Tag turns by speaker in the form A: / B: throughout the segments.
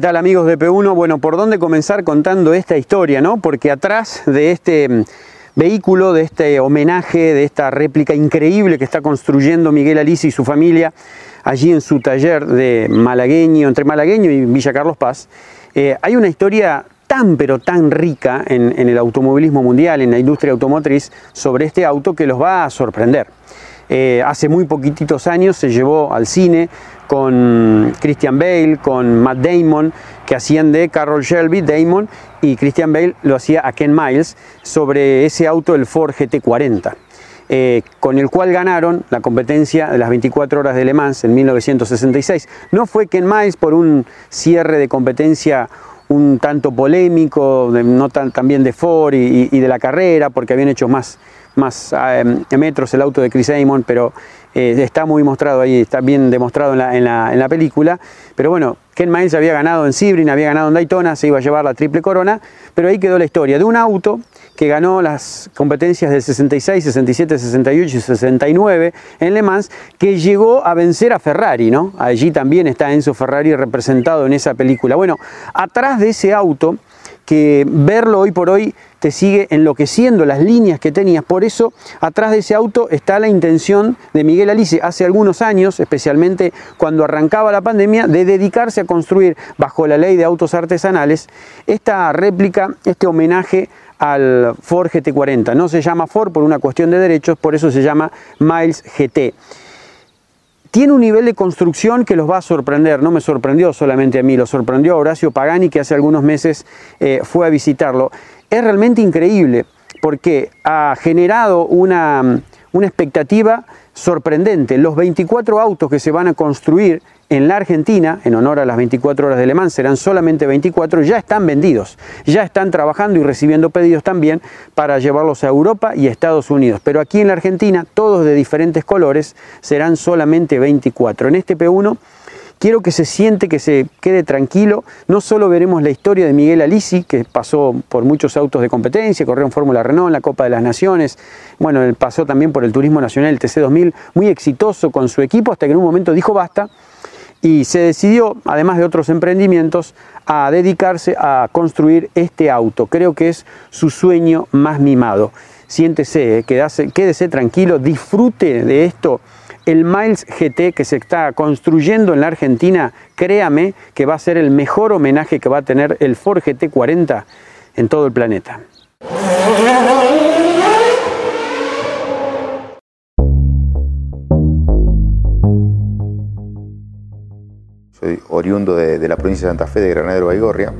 A: ¿Qué tal amigos de P1? Bueno, ¿por dónde comenzar contando esta historia, no? Porque atrás de este mm, vehículo, de este homenaje, de esta réplica increíble que está construyendo Miguel Alicia y su familia allí en su taller de Malagueño, entre Malagueño y Villa Carlos Paz, eh, hay una historia tan pero tan rica en el automovilismo mundial, en la industria automotriz, sobre este auto que los va a sorprender. Eh, hace muy poquititos años se llevó al cine con Christian Bale, con Matt Damon, que hacían de Carroll Shelby, Damon, y Christian Bale lo hacía a Ken Miles sobre ese auto, el Ford GT40. Eh, con el cual ganaron la competencia de las 24 horas de Le Mans en 1966. No fue Ken Miles por un cierre de competencia un tanto polémico, no tan, también de Ford y, y, de la carrera, porque habían hecho más, más eh, metros el auto de Chris Amon, pero eh, está muy mostrado ahí, está bien demostrado en la, en, la, en la, película. Pero bueno, Ken Miles había ganado en Sebring, había ganado en Daytona, se iba a llevar la triple corona, pero ahí quedó la historia de un auto que ganó las competencias del 66, 67, 68 y 69 en Le Mans, que llegó a vencer a Ferrari, ¿no? Allí también está Enzo Ferrari representado en esa película. Bueno, atrás de ese auto, que verlo hoy por hoy te sigue enloqueciendo las líneas que tenías. Por eso, atrás de ese auto está la intención de Miguel Alice, hace algunos años, especialmente cuando arrancaba la pandemia, de dedicarse a construir, bajo la ley de autos artesanales, esta réplica, este homenaje al Ford GT40. No se llama Ford por una cuestión de derechos, por eso se llama Miles GT. Tiene un nivel de construcción que los va a sorprender, no me sorprendió solamente a mí, lo sorprendió a Horacio Pagani que hace algunos meses eh, fue a visitarlo. Es realmente increíble porque ha generado una, una expectativa sorprendente. Los 24 autos que se van a construir en la Argentina, en honor a las 24 horas de Le serán solamente 24, ya están vendidos, ya están trabajando y recibiendo pedidos también para llevarlos a Europa y Estados Unidos. Pero aquí en la Argentina, todos de diferentes colores, serán solamente 24. En este P1 quiero que se siente, que se quede tranquilo. No solo veremos la historia de Miguel Alisi, que pasó por muchos autos de competencia, corrió en Fórmula Renault, en la Copa de las Naciones, bueno, él pasó también por el Turismo Nacional, el TC2000, muy exitoso con su equipo, hasta que en un momento dijo basta y se decidió, además de otros emprendimientos, a dedicarse a construir este auto. Creo que es su sueño más mimado. Siéntese, eh, quédese, tranquilo, disfrute de esto. El Miles GT que se está construyendo en la Argentina, créame que va a ser el mejor homenaje que va a tener el Ford GT40 en todo el planeta.
B: Soy oriundo de, la provincia de Santa Fe, de Granadero Baigorria,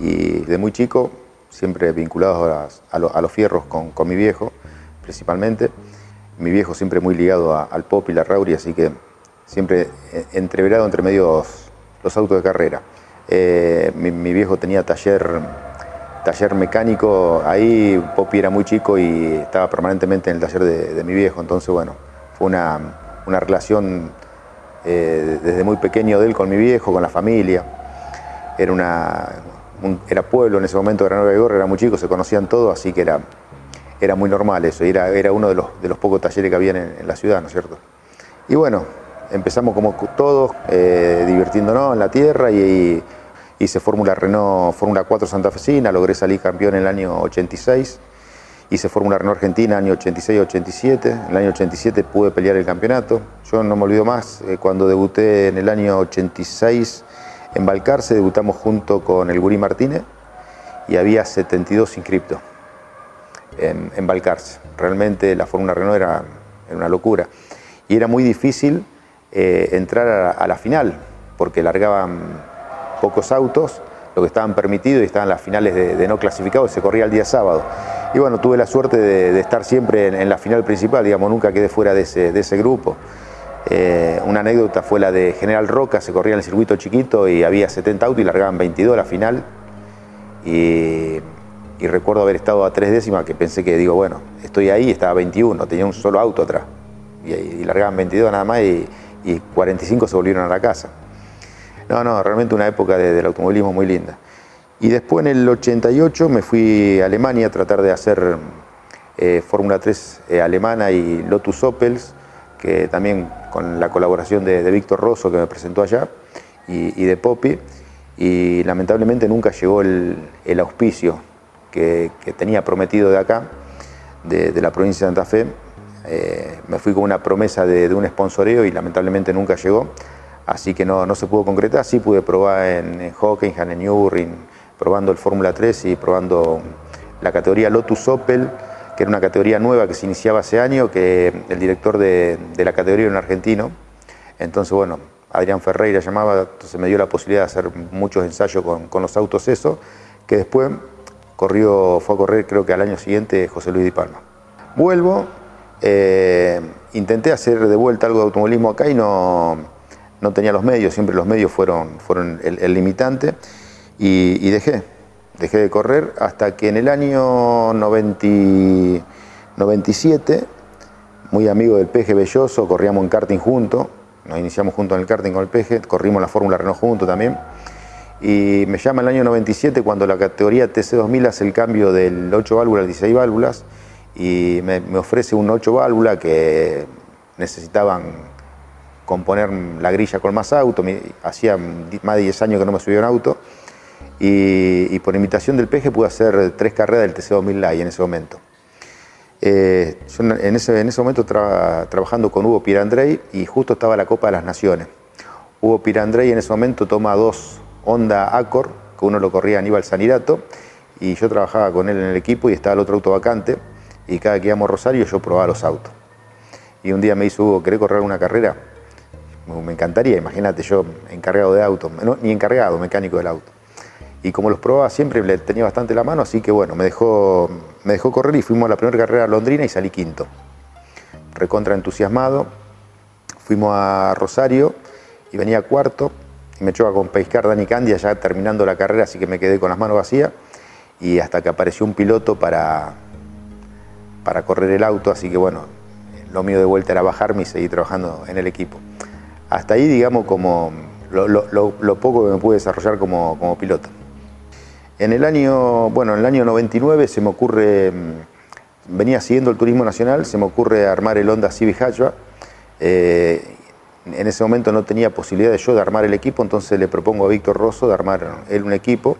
B: y de muy chico, siempre vinculado a, a, lo, a los fierros con, mi viejo, principalmente. Mi viejo siempre muy ligado al pop y la rauri, así que siempre entreverado entre medios los autos de carrera. Eh, mi, viejo tenía taller, taller mecánico ahí, Popi era muy chico y estaba permanentemente en el taller de, de mi viejo, entonces bueno, fue una, una relación eh, desde muy pequeño de él con mi viejo, con la familia. Era, una, un, era pueblo en ese momento, Granada de Gorra, era muy chico, se conocían todos, así que era, era muy normal eso. Era, era uno de los, de los pocos talleres que habían en, en la ciudad, ¿no es cierto? Y bueno, empezamos como todos, eh, divirtiéndonos en la tierra y, y hice Fórmula Renault, Fórmula 4 Santa Fecina, logré salir campeón en el año 86 hice Fórmula Renault Argentina año 86-87, en el año 87 pude pelear el campeonato. Yo no me olvido más, eh, cuando debuté en el año 86 en Balcarce, debutamos junto con el Gurí Martínez y había 72 inscriptos en, en Balcarce. Realmente la Fórmula Renault era, una locura y era muy difícil eh, entrar a, a, la final, porque largaban pocos autos, lo que estaban permitidos y estaban las finales de, no clasificados, se corría el día sábado. Y bueno, tuve la suerte de, estar siempre en, la final principal, digamos, nunca quedé fuera de ese, grupo. Eh, una anécdota fue la de General Roca, se corría en el circuito chiquito y había 70 autos y largaban 22 a la final. Y, recuerdo haber estado a tres décimas que pensé que, digo, bueno, estoy ahí, estaba 21, tenía un solo auto atrás. Y, largaban 22 nada más y, y 45 se volvieron a la casa. No, no, realmente una época del automovilismo muy linda. Y después en el 88 me fui a Alemania a tratar de hacer eh, Fórmula 3 eh, alemana y Lotus Opels, que también con la colaboración de, Víctor Rosso que me presentó allá y, de Poppy. Y lamentablemente nunca llegó el, auspicio que, tenía prometido de acá, de, la provincia de Santa Fe. Eh, me fui con una promesa de, de un sponsoreo y lamentablemente nunca llegó así que no, no se pudo concretar. Sí pude probar en, Hockenheim, en Nürburgring, probando el Fórmula 3 y probando la categoría Lotus Opel, que era una categoría nueva que se iniciaba hace año, que el director de, la categoría era un argentino. Entonces, bueno, Adrián Ferreira llamaba, entonces me dio la posibilidad de hacer muchos ensayos con, los autos eso, que después corrió, fue a correr creo que al año siguiente José Luis Di Palma. Vuelvo, eh, intenté hacer de vuelta algo de automovilismo acá y no, no tenía los medios, siempre los medios fueron, fueron el, limitante y, dejé, dejé de correr hasta que en el año 97, muy amigo del Peje Belloso, corríamos en karting juntos, nos iniciamos juntos en el karting con el Peje, corrimos la Fórmula Renault juntos también. Y me llama el año 97 cuando la categoría TC2000 hace el cambio del 8 válvulas al 16 válvulas y me, ofrece un 8 válvula que necesitaban componer la grilla con más auto, hacía más de 10 años que no me subía un auto, y, por invitación del peje pude hacer tres carreras del TC2000 Live en ese momento. Eh, yo en ese, en ese momento estaba trabajando con Hugo Pirandrey y justo estaba la Copa de las Naciones. Hugo Pirandrey en ese momento toma dos Honda Accord, que uno lo corría Aníbal Sanirato, y yo trabajaba con él en el equipo y estaba el otro auto vacante, y cada que íbamos a Rosario yo probaba los autos. Y un día me hizo Hugo, ¿querés correr una carrera? Me encantaría, imagínate, yo encargado de auto, ni encargado, mecánico del auto. Y como los probaba siempre, le tenía bastante la mano, así que bueno, me dejó, me dejó correr y fuimos a la primera carrera a Londrina y salí quinto. Recontra entusiasmado. Fuimos a Rosario y venía cuarto y me echó con pescar Dani Candia ya terminando la carrera, así que me quedé con las manos vacías y hasta que apareció un piloto para, para correr el auto, así que bueno, lo mío de vuelta era bajarme y seguir trabajando en el equipo hasta ahí, digamos, como lo, poco que me pude desarrollar como, piloto. En el año, bueno, en el año 99 se me ocurre, mm, venía siguiendo el turismo nacional, se me ocurre armar el Honda Civic Hatchback. Eh, en ese momento no tenía posibilidad de yo de armar el equipo, entonces le propongo a Víctor Rosso de armar él un equipo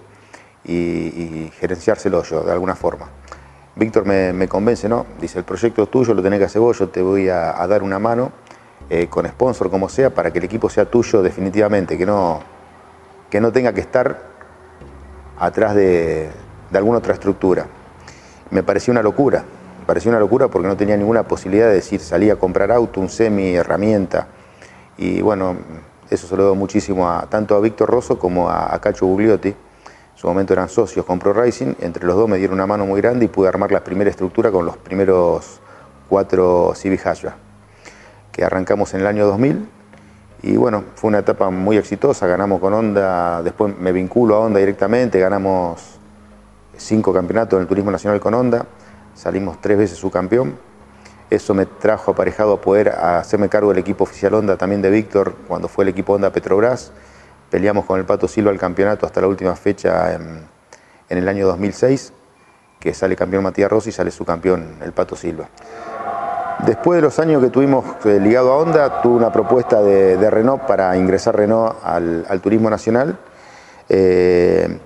B: y, gerenciárselo yo de alguna forma. Víctor me, convence, ¿no? Dice, el proyecto es tuyo, lo tenés que hacer vos, yo te voy a dar una mano eh, con sponsor, como sea, para que el equipo sea tuyo definitivamente, que no, que no tenga que estar atrás de, alguna otra estructura. Me pareció una locura, me pareció una locura porque no tenía ninguna posibilidad de decir, salí a comprar auto, un semi, herramienta. Y bueno, eso se lo doy muchísimo a, tanto a Víctor Rosso como a, Cacho Bugliotti. En su momento eran socios con Pro Racing, entre los dos me dieron una mano muy grande y pude armar la primera estructura con los primeros cuatro Civic Hatchback que arrancamos en el año 2000. Y bueno, fue una etapa muy exitosa, ganamos con Honda, después me vinculo a Honda directamente, ganamos cinco campeonatos en el Turismo Nacional con Honda, salimos tres veces subcampeón. Eso me trajo aparejado a poder hacerme cargo del equipo oficial Honda también de Víctor cuando fue el equipo Honda Petrobras. Peleamos con el Pato Silva el campeonato hasta la última fecha en, en el año 2006, que sale campeón Matías Rossi y sale su campeón el Pato Silva. Después de los años que tuvimos eh, ligado a Honda, tuve una propuesta de, Renault para ingresar Renault al, turismo nacional. Eh,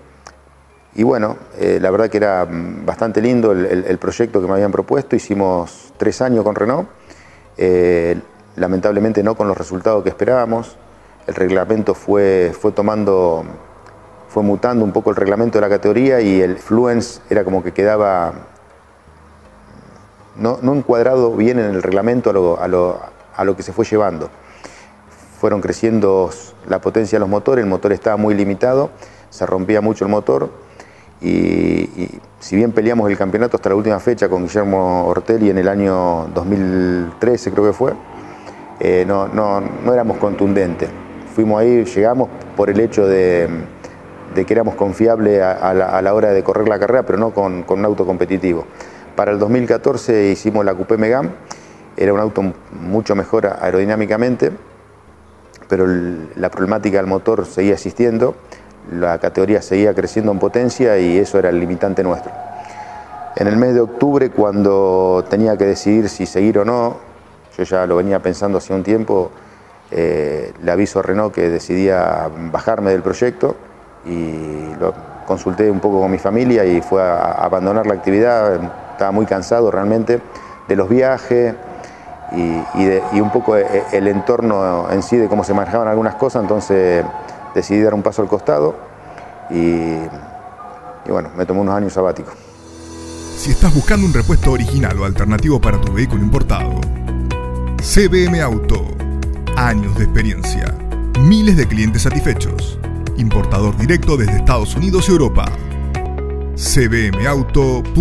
B: y bueno, eh, la verdad que era bastante lindo el, proyecto que me habían propuesto. Hicimos tres años con Renault. lamentablemente no con los resultados que esperábamos. El reglamento fue, fue tomando, fue mutando un poco el reglamento de la categoría y el Fluence era como que quedaba no, encuadrado bien en el reglamento a lo, que se fue llevando. fueron creciendo la potencia de los motores, el motor estaba muy limitado, se rompía mucho el motor y, si bien peleamos el campeonato hasta la última fecha con Guillermo Ortelli en el año 2013 creo que fue, eh, no, no, no, éramos contundentes. Fuimos ahí, llegamos por el hecho de, que éramos confiables a, la, hora de correr la carrera, pero no con, con un auto competitivo. Para el 2014 hicimos la Coupé Megane, era un auto mucho mejor aerodinámicamente, pero la problemática del motor seguía existiendo, la categoría seguía creciendo en potencia y eso era el limitante nuestro. En el mes de octubre, cuando tenía que decidir si seguir o no, yo ya lo venía pensando hace un tiempo, eh, le aviso a Renault que decidía bajarme del proyecto y lo consulté un poco con mi familia y fue a abandonar la actividad, estaba muy cansado realmente de los viajes, y, un poco eh, el entorno en sí de cómo se manejaban algunas cosas, entonces decidí dar un paso al costado y, bueno, me tomé unos años sabáticos.
C: Si estás buscando un repuesto original o alternativo para tu vehículo importado, CBM Auto, años de experiencia, miles de clientes satisfechos, importador directo desde Estados Unidos y Europa. cbmauto.com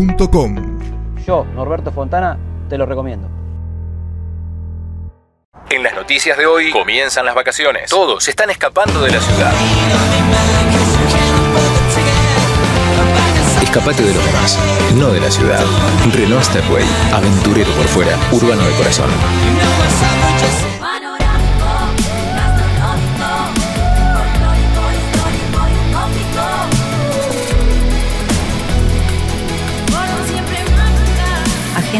D: Yo, Norberto Fontana, te lo recomiendo.
E: En las noticias de hoy comienzan las vacaciones. Todos están escapando de la ciudad. Escapate de los demás, no de la ciudad. Renault Stepway, aventurero por fuera, urbano de corazón.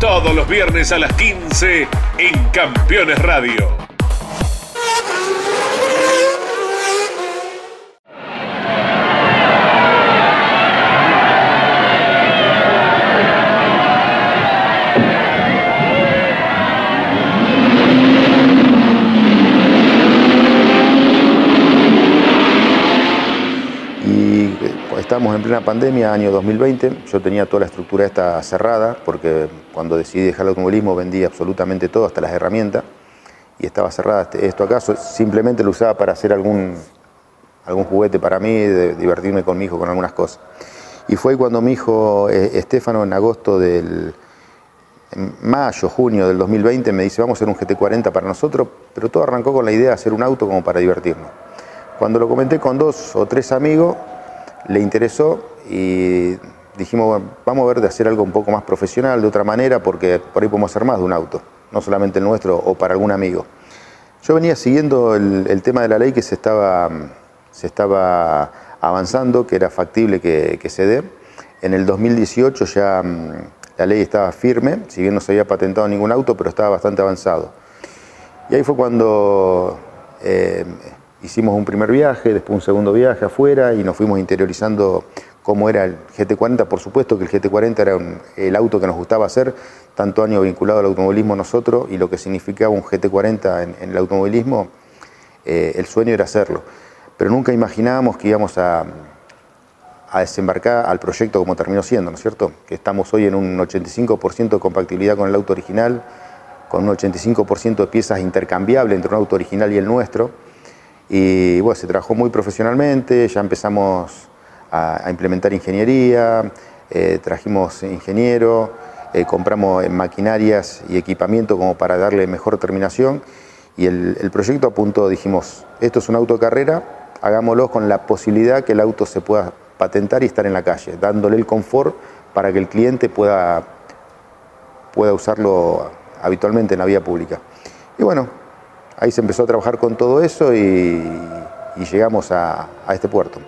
F: todos los viernes a las 15 en Campeones Radio.
B: Estamos en plena pandemia, año 2020. Yo tenía toda la estructura esta cerrada porque cuando decidí dejar el automovilismo vendí absolutamente todo, hasta las herramientas, y estaba cerrada este, esto acaso. Simplemente lo usaba para hacer algún, algún juguete para mí, de divertirme con mi hijo con algunas cosas. Y fue cuando mi hijo eh, Estefano, en agosto del mayo, junio del 2020, me dice, vamos a hacer un GT40 para nosotros, pero todo arrancó con la idea de hacer un auto como para divertirnos. Cuando lo comenté con dos o tres amigos, le interesó y dijimos, vamos a ver de hacer algo un poco más profesional, de otra manera, porque por ahí podemos hacer más de un auto, no solamente el nuestro o para algún amigo. Yo venía siguiendo el, tema de la ley que se estaba, se estaba avanzando, que era factible que, se dé. En el 2018 ya mm, la ley estaba firme, si bien no se había patentado ningún auto, pero estaba bastante avanzado. Y ahí fue cuando eh, hicimos un primer viaje, después un segundo viaje afuera y nos fuimos interiorizando cómo era el GT40. Por supuesto que el GT40 era el auto que nos gustaba hacer, tanto año vinculado al automovilismo nosotros y lo que significaba un GT40 en, el automovilismo, eh, el sueño era hacerlo. Pero nunca imaginábamos que íbamos a, a desembarcar al proyecto como terminó siendo, ¿no es cierto? Que estamos hoy en un 85% de compatibilidad con el auto original, con un 85% de piezas intercambiables entre un auto original y el nuestro y bueno, se trabajó muy profesionalmente, ya empezamos a, implementar ingeniería, eh, trajimos ingenieros, eh, compramos maquinarias y equipamiento como para darle mejor terminación Y el, el proyecto apuntó, dijimos, esto es un auto de carrera, hagámoslo con la posibilidad que el auto se pueda patentar y estar en la calle, dándole el confort para que el cliente pueda, pueda usarlo habitualmente en la vía pública. Y bueno, ahí se empezó a trabajar con todo eso y, llegamos a, a este puerto.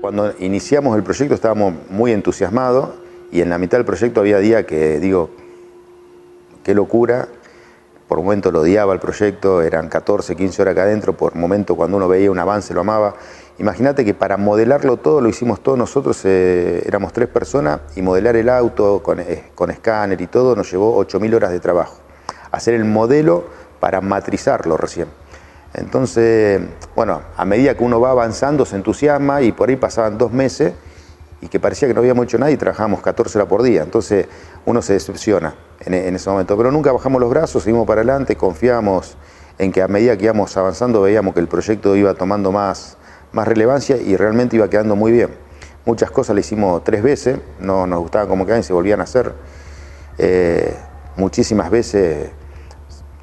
B: Cuando iniciamos el proyecto estábamos muy entusiasmados y en la mitad del proyecto había días que digo, qué locura, por un momento lo odiaba el proyecto, eran 14, 15 horas acá adentro, por momento cuando uno veía un avance lo amaba. Imagínate que para modelarlo todo lo hicimos todos nosotros, eh, éramos tres personas y modelar el auto con, eh, con escáner y todo nos llevó 8.000 horas de trabajo. Hacer el modelo para matrizarlo recién. Entonces, bueno, a medida que uno va avanzando se entusiasma y por ahí pasaban dos meses y que parecía que no habíamos hecho nada y trabajábamos 14 horas por día. Entonces uno se decepciona en, ese momento. Pero nunca bajamos los brazos, seguimos para adelante, confiamos en que a medida que íbamos avanzando veíamos que el proyecto iba tomando más, más relevancia y realmente iba quedando muy bien. Muchas cosas le hicimos tres veces, no nos gustaban como quedaban y se volvían a hacer. Eh, muchísimas veces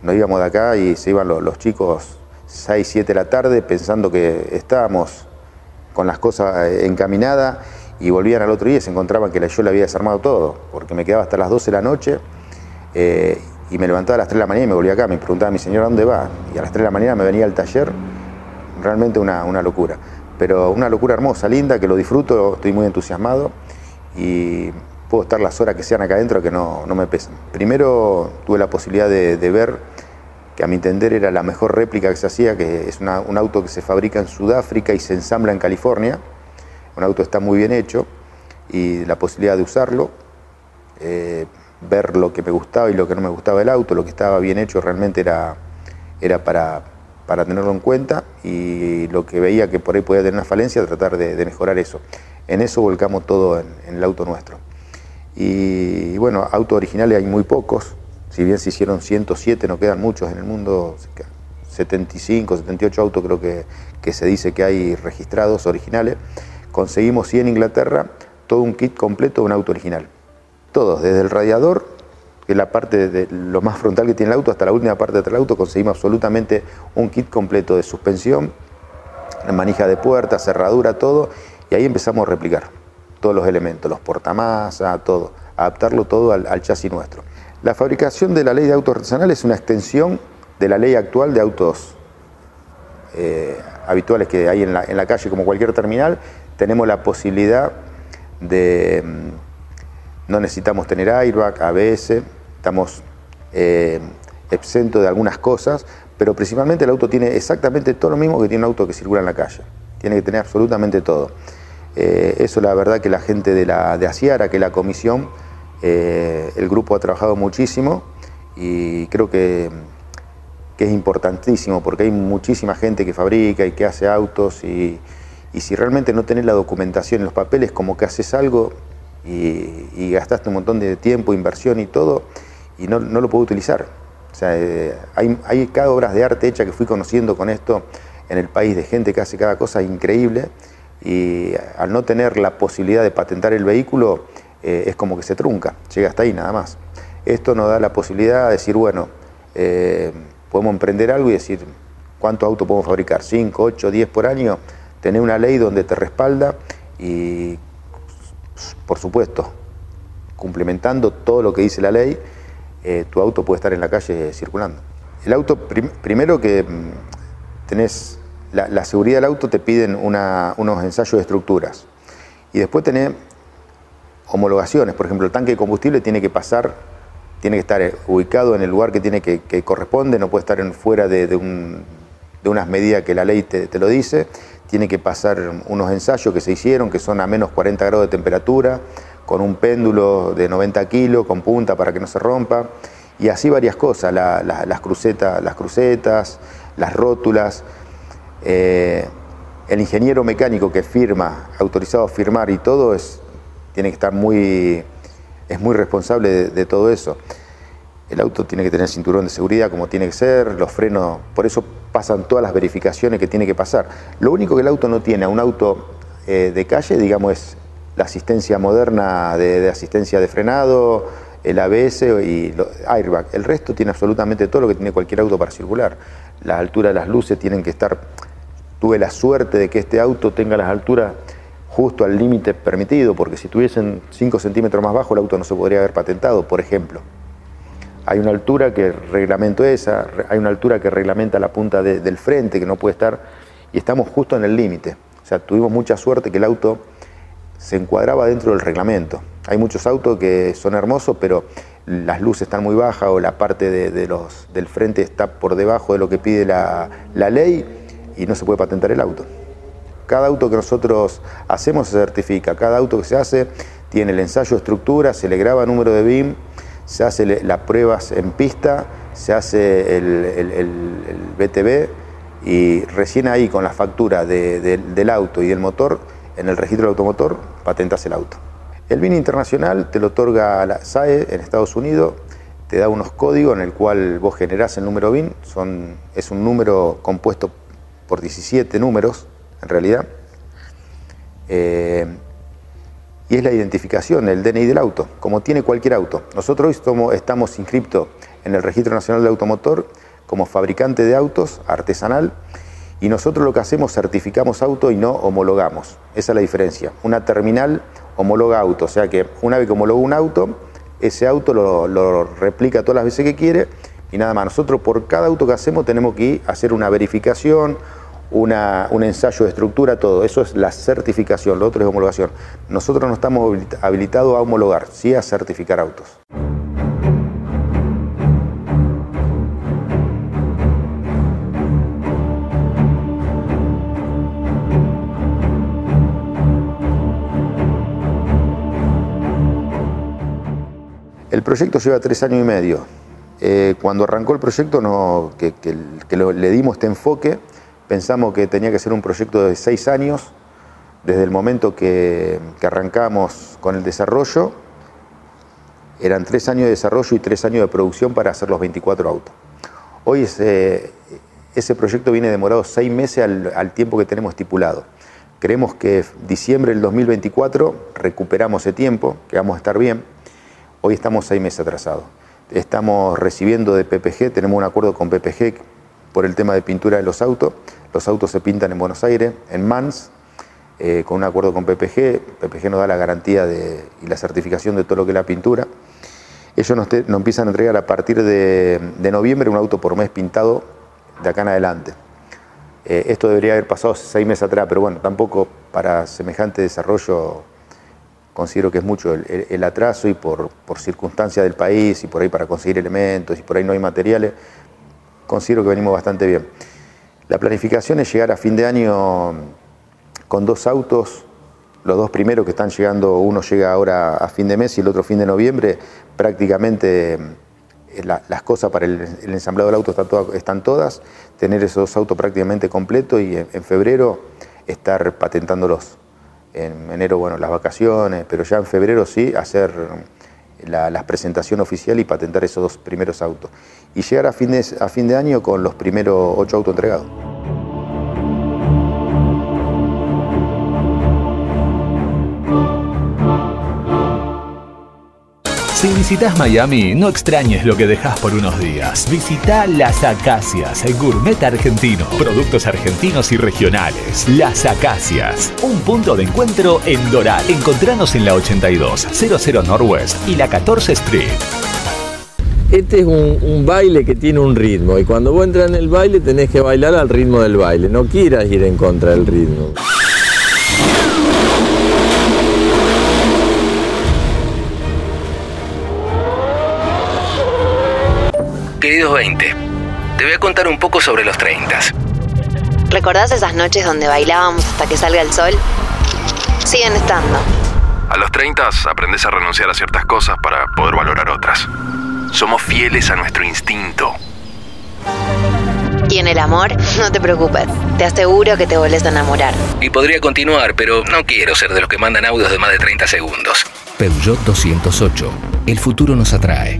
B: nos íbamos de acá y se iban los, los chicos 6, 7 de la tarde pensando que estábamos con las cosas encaminadas y volvían al otro día y se encontraban que yo le había desarmado todo, porque me quedaba hasta las 12 de la noche eh, y me levantaba a las 3 de la mañana y me volvía acá, me preguntaba a mi señora dónde va, y a las 3 de la mañana me venía al taller, realmente una, una locura, pero una locura hermosa, linda, que lo disfruto, estoy muy entusiasmado y puedo estar las horas que sean acá adentro que no, no me pesan. Primero tuve la posibilidad de, ver que a mi entender era la mejor réplica que se hacía, que es un auto que se fabrica en Sudáfrica y se ensambla en California, un auto está muy bien hecho y la posibilidad de usarlo, eh, ver lo que me gustaba y lo que no me gustaba del auto, lo que estaba bien hecho realmente era, era para, para tenerlo en cuenta y lo que veía que por ahí podía tener una falencia, tratar de, mejorar eso. En eso volcamos todo en, en el auto nuestro. Y, y bueno, autos originales hay muy pocos, si bien se hicieron 107, no quedan muchos en el mundo, 75, 78 autos creo que, que se dice que hay registrados originales conseguimos sí en Inglaterra todo un kit completo de un auto original. Todos, desde el radiador, que es la parte de lo más frontal que tiene el auto, hasta la última parte del auto, conseguimos absolutamente un kit completo de suspensión, manija de puerta, cerradura, todo, y ahí empezamos a replicar todos los elementos, los portamasas, todo, adaptarlo todo al, al chasis nuestro. La fabricación de la ley de autos artesanales es una extensión de la ley actual de autos eh, habituales que hay en la, en la calle como cualquier terminal, tenemos la posibilidad de, mm, no necesitamos tener airbag, ABS, estamos eh, exentos de algunas cosas, pero principalmente el auto tiene exactamente todo lo mismo que tiene un auto que circula en la calle, tiene que tener absolutamente todo. Eh, eso la verdad que la gente de, la, de Asiara, que la comisión, eh, el grupo ha trabajado muchísimo y creo que, que es importantísimo porque hay muchísima gente que fabrica y que hace autos y, y si realmente no tenés la documentación en los papeles, como que haces algo y, y gastaste un montón de tiempo, inversión y todo, y no, no lo puedo utilizar. O sea, eh, hay, hay cada obras de arte hecha que fui conociendo con esto en el país de gente que hace cada cosa increíble y al no tener la posibilidad de patentar el vehículo eh, es como que se trunca, llega hasta ahí nada más. Esto nos da la posibilidad de decir, bueno, eh, podemos emprender algo y decir, ¿cuántos autos podemos fabricar? ¿5, 8, 10 por año? Tener una ley donde te respalda y, por supuesto, complementando todo lo que dice la ley, eh, tu auto puede estar en la calle circulando. El auto, prim primero que mm, tenés la, seguridad del auto, te piden unos ensayos de estructuras. Y después tenés homologaciones, por ejemplo, el tanque de combustible tiene que pasar, tiene que estar eh, ubicado en el lugar que tiene que, corresponde, no puede estar fuera de, unas medidas que la ley te, te lo dice, tiene que pasar unos ensayos que se hicieron, que son a menos 40 grados de temperatura, con un péndulo de 90 kilos, con punta para que no se rompa, y así varias cosas, la, la, las, crucetas, las crucetas, las rótulas. Eh, el ingeniero mecánico que firma, autorizado a firmar y todo, es, tiene que estar muy, es muy responsable de todo eso. El auto tiene que tener cinturón de seguridad como tiene que ser, los frenos, por eso pasan todas las verificaciones que tiene que pasar. Lo único que el auto no tiene un auto eh, de calle, digamos, es la asistencia moderna de, asistencia de frenado, el ABS y el airbag. El resto tiene absolutamente todo lo que tiene cualquier auto para circular. La altura de las luces tienen que estar... Tuve la suerte de que este auto tenga las alturas justo al límite permitido, porque si tuviesen 5 centímetros más bajo el auto no se podría haber patentado, por ejemplo. Hay una altura que reglamento esa, hay una altura que reglamenta la punta del frente, que no puede estar, y estamos justo en el límite. O sea, tuvimos mucha suerte que el auto se encuadraba dentro del reglamento. Hay muchos autos que son hermosos, pero las luces están muy bajas o la parte de, los, del frente está por debajo de lo que pide la, la ley y no se puede patentar el auto. Cada auto que nosotros hacemos se certifica, cada auto que se hace tiene el ensayo de estructura, se le graba número de BIM, se hace las pruebas en pista, se hace el, BTB y recién ahí con la factura del auto y del motor, en el registro del automotor, patentas el auto. El BIN internacional te lo otorga la SAE en Estados Unidos, te da unos códigos en el cual vos generás el número BIN, son, es un número compuesto por 17 números, en realidad. Eh, y es la identificación, el DNI del auto, como tiene cualquier auto. Nosotros hoy estamos inscriptos en el Registro Nacional de Automotor como fabricante de autos artesanal y nosotros lo que hacemos certificamos auto y no homologamos. Esa es la diferencia. Una terminal homologa auto, o sea que una vez que homologa un auto, ese auto lo, lo replica todas las veces que quiere y nada más. Nosotros por cada auto que hacemos tenemos que hacer una verificación, una, un ensayo de estructura, todo. Eso es la certificación, lo otro es homologación. Nosotros no estamos habilitados a homologar, sí a certificar autos. El proyecto lleva tres años y medio. Eh, cuando arrancó el proyecto, no, que, le dimos este enfoque, Pensamos que tenía que ser un proyecto de seis años, desde el momento que, arrancamos con el desarrollo, eran tres años de desarrollo y tres años de producción para hacer los 24 autos. Hoy ese, proyecto viene demorado seis meses al, tiempo que tenemos estipulado. Creemos que diciembre del 2024 recuperamos ese tiempo, que vamos a estar bien. Hoy estamos seis meses atrasados. Estamos recibiendo de PPG, tenemos un acuerdo con PPG por el tema de pintura de los autos. Los autos se pintan en Buenos Aires, en Mans, eh, con un acuerdo con PPG. PPG nos da la garantía y la certificación de todo lo que es la pintura. Ellos nos, empiezan a entregar a partir de, noviembre un auto por mes pintado de acá en adelante. Eh, esto debería haber pasado seis meses atrás, pero bueno, tampoco para semejante desarrollo considero que es mucho el, atraso y por, por circunstancias del país y por ahí para conseguir elementos y por ahí no hay materiales, considero que venimos bastante bien. La planificación es llegar a fin de año con dos autos, los dos primeros que están llegando, uno llega ahora a fin de mes y el otro fin de noviembre, prácticamente eh, las cosas para el, ensamblado del auto están, todas, tener esos autos prácticamente completos y en, febrero estar patentándolos. En enero, bueno, las vacaciones, pero ya en febrero sí, hacer la, presentación oficial y patentar esos dos primeros autos y llegar a fin de, a fin de año con los primeros ocho autos entregados.
E: Si visitas Miami, no extrañes lo que dejas por unos días. Visita Las Acacias, el gourmet argentino. Productos argentinos y regionales. Las Acacias, un punto de encuentro en Doral. Encontranos en la 82, 00 Northwest y la 14 Street.
G: Este es un, baile que tiene un ritmo y cuando vos entras en el baile tenés que bailar al ritmo del baile, no quieras ir en contra del ritmo.
H: Queridos 20, te voy a contar un poco sobre los 30.
I: ¿Recordás esas noches donde bailábamos hasta que salga el sol? Siguen estando.
H: A los 30 aprendes a renunciar a ciertas cosas para poder valorar otras. Somos fieles a nuestro instinto.
I: Y en el amor, no te preocupes. Te aseguro que te volvés a enamorar.
H: Y podría continuar, pero no quiero ser de los que mandan audios de más de 30 segundos.
E: Peugeot 208. El futuro nos atrae.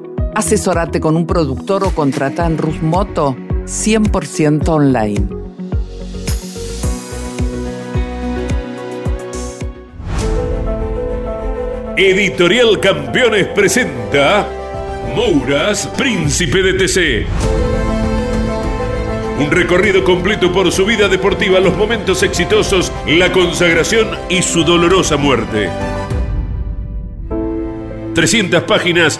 J: Asesorate con un productor o contrata en Rus Moto 100% online.
F: Editorial Campeones presenta Mouras, Príncipe de TC. Un recorrido completo por su vida deportiva, los momentos exitosos, la consagración y su dolorosa muerte. 300 páginas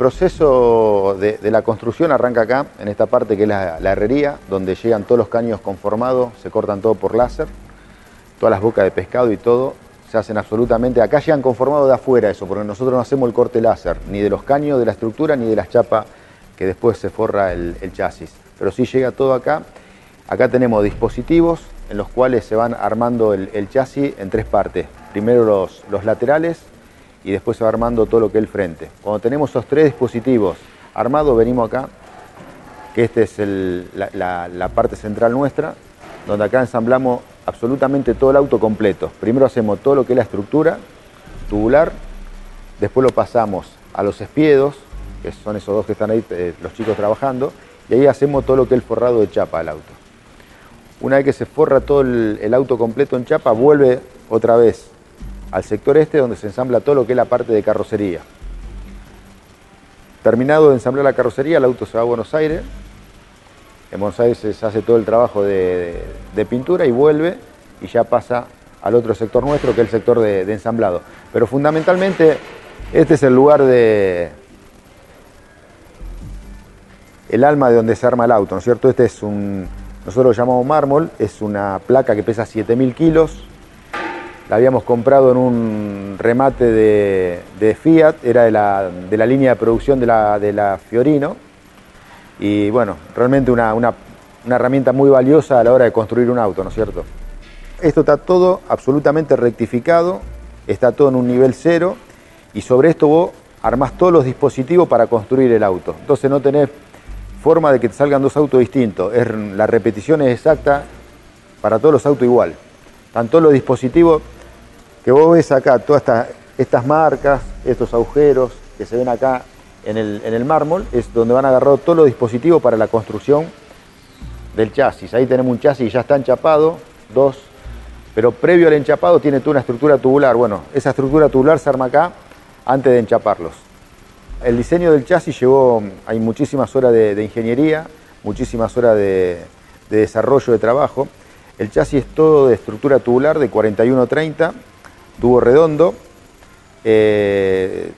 B: Proceso de, la construcción arranca acá, en esta parte que es la, herrería, donde llegan todos los caños conformados, se cortan todo por láser, todas las bocas de pescado y todo, se hacen absolutamente, acá llegan conformados de afuera eso, porque nosotros no hacemos el corte láser, ni de los caños de la estructura, ni de las chapas que después se forra el, el chasis. Pero sí llega todo acá. Acá tenemos dispositivos en los cuales se van armando el, el chasis en tres partes. Primero los laterales, y después se va armando todo lo que es el frente. Cuando tenemos esos tres dispositivos armados, venimos acá, que esta es la, parte central nuestra, donde acá ensamblamos absolutamente todo el auto completo. Primero hacemos todo lo que es la estructura tubular, después lo pasamos a los espiedos, que son esos dos que están ahí, eh, los chicos trabajando, y ahí hacemos todo lo que es el forrado de chapa del auto. Una vez que se forra todo el, el auto completo en chapa, vuelve otra vez al sector este donde se ensambla todo lo que es la parte de carrocería. Terminado de ensamblar la carrocería, el auto se va a Buenos Aires. En Buenos Aires se hace todo el trabajo de, pintura y vuelve y ya pasa al otro sector nuestro, que es el sector de, de ensamblado. Pero fundamentalmente este es el lugar de, el alma de donde se arma el auto, ¿no es cierto? Este es un, nosotros lo llamamos mármol, es una placa que pesa 7000 kilos, la habíamos comprado en un remate de, Fiat, era de la, de la línea de producción de la, de la Fiorino, y bueno, realmente una, una- una herramienta muy valiosa a la hora de construir un auto, ¿no es cierto? Esto está todo absolutamente rectificado, está todo en un nivel cero, y sobre esto vos armás todos los dispositivos para construir el auto. Entonces no tenés forma de que te salgan dos autos distintos. La repetición es exacta para todos los autos igual. Todos los dispositivos que vos ves acá, todas estas, estas marcas, estos agujeros que se ven acá en el, en el mármol, es donde van agarrados todos los dispositivos para la construcción del chasis. Ahí tenemos un chasis ya está enchapado, dos, pero previo al enchapado tiene toda una estructura tubular. Bueno, esa estructura tubular se arma acá antes de enchaparlos. El diseño del chasis llevó, hay muchísimas horas de, ingeniería, muchísimas horas de, de desarrollo de trabajo. El chasis es todo de estructura tubular de 41-30, tubo redondo. Eh,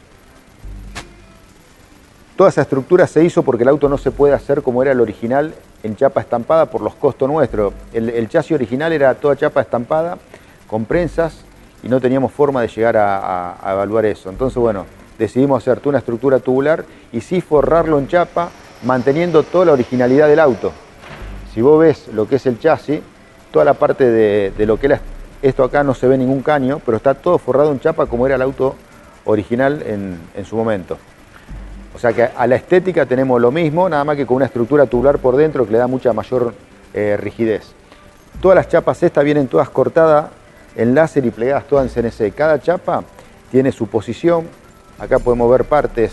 B: toda esa estructura se hizo porque el auto no se puede hacer como era el original en chapa estampada por los costos nuestros. El, chasis original era toda chapa estampada con prensas y no teníamos forma de llegar a, evaluar eso. Entonces, bueno, decidimos hacer una estructura tubular y sí forrarlo en chapa manteniendo toda la originalidad del auto. Si vos ves lo que es el chasis, toda la parte de, de lo que es la- esto acá no se ve ningún caño, pero está todo forrado en chapa como era el auto original en, su momento. O sea que a la estética tenemos lo mismo, nada más que con una estructura tubular por dentro que le da mucha mayor eh, rigidez. Todas las chapas estas vienen todas cortadas en láser y plegadas todas en CNC. Cada chapa tiene su posición. Acá podemos ver partes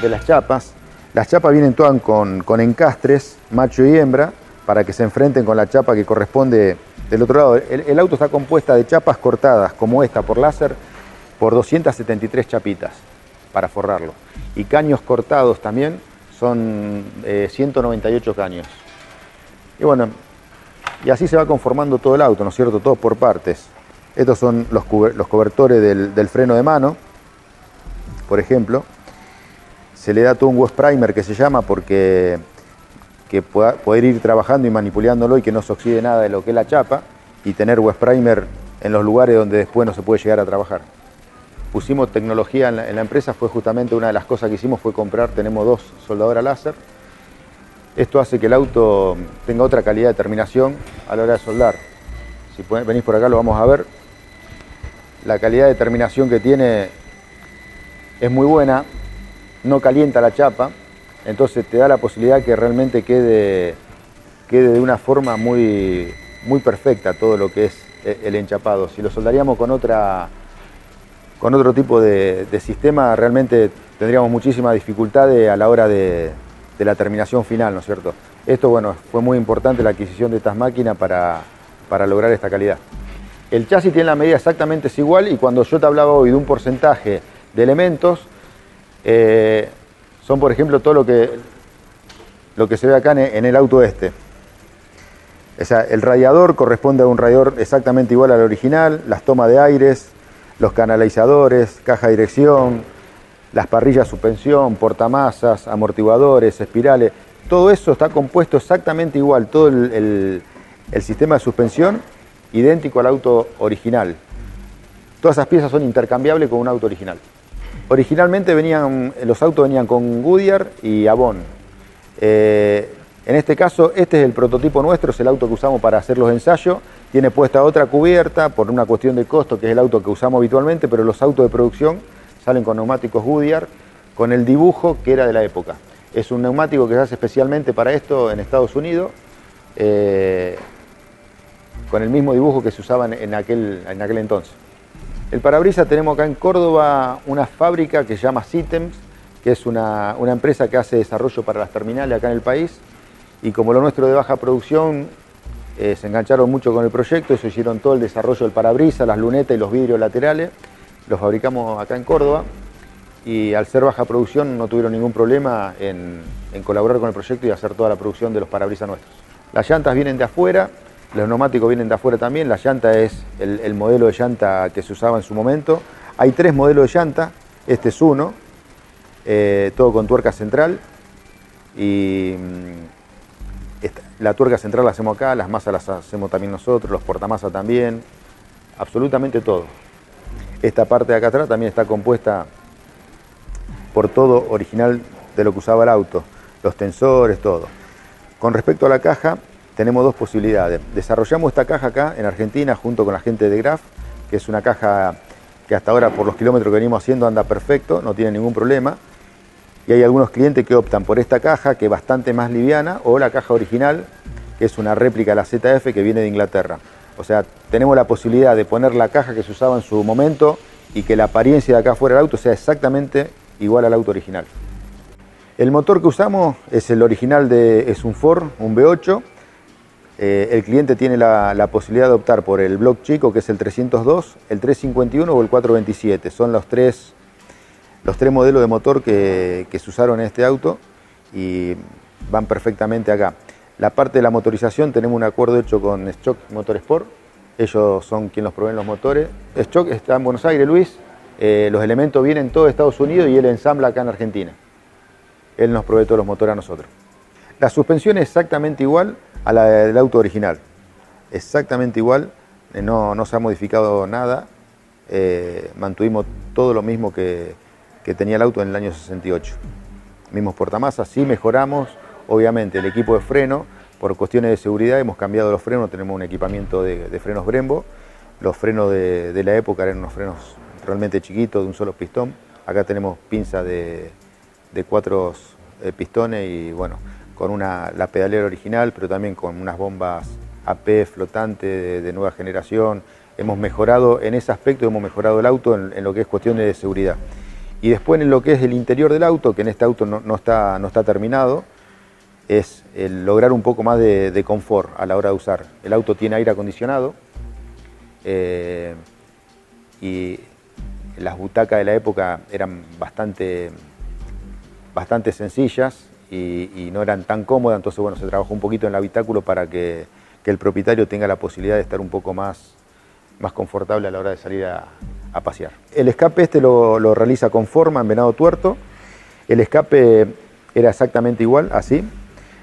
B: de las chapas. Las chapas vienen todas con, con encastres, macho y hembra, para que se enfrenten con la chapa que corresponde del otro lado. El, auto está compuesta de chapas cortadas, como esta por láser, por 273 chapitas para forrarlo. Y caños cortados también son eh, 198 caños. Y bueno, y así se va conformando todo el auto, ¿no es cierto? Todo por partes. Estos son los, los cobertores del, del freno de mano, por ejemplo. Se le da todo un west primer que se llama porque que pueda poder ir trabajando y manipulándolo y que no se oxide nada de lo que es la chapa y tener west primer en los lugares donde después no se puede llegar a trabajar. Pusimos tecnología en la, en la empresa, fue justamente una de las cosas que hicimos fue comprar, tenemos dos soldadoras láser. Esto hace que el auto tenga otra calidad de terminación a la hora de soldar. Si venís por acá lo vamos a ver. La calidad de terminación que tiene es muy buena, no calienta la chapa, entonces te da la posibilidad que realmente quede, quede de una forma muy, muy perfecta todo lo que es e- el enchapado. Si lo soldaríamos con otra, con otro tipo de, sistema, realmente tendríamos muchísimas dificultades a la hora de, de la terminación final, ¿no es cierto? Esto, bueno, fue muy importante la adquisición de estas máquinas para, para lograr esta calidad. El chasis tiene la medida exactamente es igual y cuando yo te hablaba hoy de un porcentaje de elementos, eh, son por ejemplo todo lo que, lo que se ve acá en, el auto este. O sea, el radiador corresponde a un radiador exactamente igual al original, las tomas de aires, los canalizadores, caja de dirección, las parrillas suspensión, portamasas, amortiguadores, espirales, todo eso está compuesto exactamente igual, todo el- el sistema de suspensión idéntico al auto original. Todas esas piezas son intercambiables con un auto original. Originalmente venían, los autos venían con Goodyear y Avon. Eh, en este caso, este es el prototipo nuestro, es el auto que usamos para hacer los ensayos. Tiene puesta otra cubierta por una cuestión de costo, que es el auto que usamos habitualmente, pero los autos de producción salen con neumáticos Goodyear, con el dibujo que era de la época. Es un neumático que se hace especialmente para esto en Estados Unidos, eh, con el mismo dibujo que se usaba en- aquel, en aquel entonces. El parabrisas tenemos acá en Córdoba una fábrica que se llama Sitems, que es una, empresa que hace desarrollo para las terminales acá en el país. Y como lo nuestro de baja producción, eh, se engancharon mucho con el proyecto, eso hicieron todo el desarrollo del parabrisas, las lunetas y los vidrios laterales. Los fabricamos acá en Córdoba y al ser baja producción no tuvieron ningún problema en, en colaborar con el proyecto y hacer toda la producción de los parabrisas nuestros. Las llantas vienen de afuera, los neumáticos vienen de afuera también, la llanta es el, el modelo de llanta que se usaba en su momento. Hay tres modelos de llanta, este es uno, eh, todo con tuerca central y mm, la tuerca central la hacemos acá, las masas las hacemos también nosotros, los portamasas también, absolutamente todo. Esta parte de acá atrás también está compuesta por todo original de lo que usaba el auto, los tensores, todo. Con respecto a la caja, tenemos dos posibilidades. Desarrollamos esta caja acá en Argentina junto con la gente de Graf, que es una caja que hasta ahora por los kilómetros que venimos haciendo anda perfecto, no tiene ningún problema. Y hay algunos clientes que optan por esta caja, que es bastante más liviana, o la caja original, que es una réplica de la ZF que viene de Inglaterra. O sea, tenemos la posibilidad de poner la caja que se usaba en su momento y que la apariencia de acá fuera del auto sea exactamente igual al auto original. El motor que usamos es el original de es un Ford, un V8. Eh, el cliente tiene la, la posibilidad de optar por el block chico, que es el 302, el 351 o el 427. Son los tres, los tres modelos de motor que, que se usaron en este auto y van perfectamente acá. La parte de la motorización tenemos un acuerdo hecho con Stock Motorsport. Ellos son quienes los proveen los motores. Stock está en Buenos Aires, Luis. Eh, los elementos vienen todos de Estados Unidos y él ensambla acá en Argentina. Él nos provee todos los motores a nosotros. La suspensión es exactamente igual a la del auto original. Exactamente igual. Eh, No, no se ha modificado nada. Eh, mantuvimos todo lo mismo que, que tenía el auto en el año 68. Mismos portamasas, sí mejoramos. Obviamente el equipo de freno, por cuestiones de seguridad, hemos cambiado los frenos. Tenemos un equipamiento de, frenos Brembo. Los frenos de, de la época eran unos frenos realmente chiquitos, de un solo pistón. Acá tenemos pinza de, de cuatro eh, pistones y bueno, con una, la pedalera original, pero también con unas bombas AP flotantes de, nueva generación. Hemos mejorado en ese aspecto, hemos mejorado el auto en, lo que es cuestión de seguridad. Y después en lo que es el interior del auto, que en este auto no, está, no está terminado, es lograr un poco más de, confort a la hora de usar. El auto tiene aire acondicionado eh, y las butacas de la época eran bastante, bastante sencillas, y, no eran tan cómodas, entonces bueno, se trabajó un poquito en el habitáculo para que, el propietario tenga la posibilidad de estar un poco más, más confortable a la hora de salir a, pasear. El escape este lo, realiza con forma en venado tuerto, el escape era exactamente igual, así.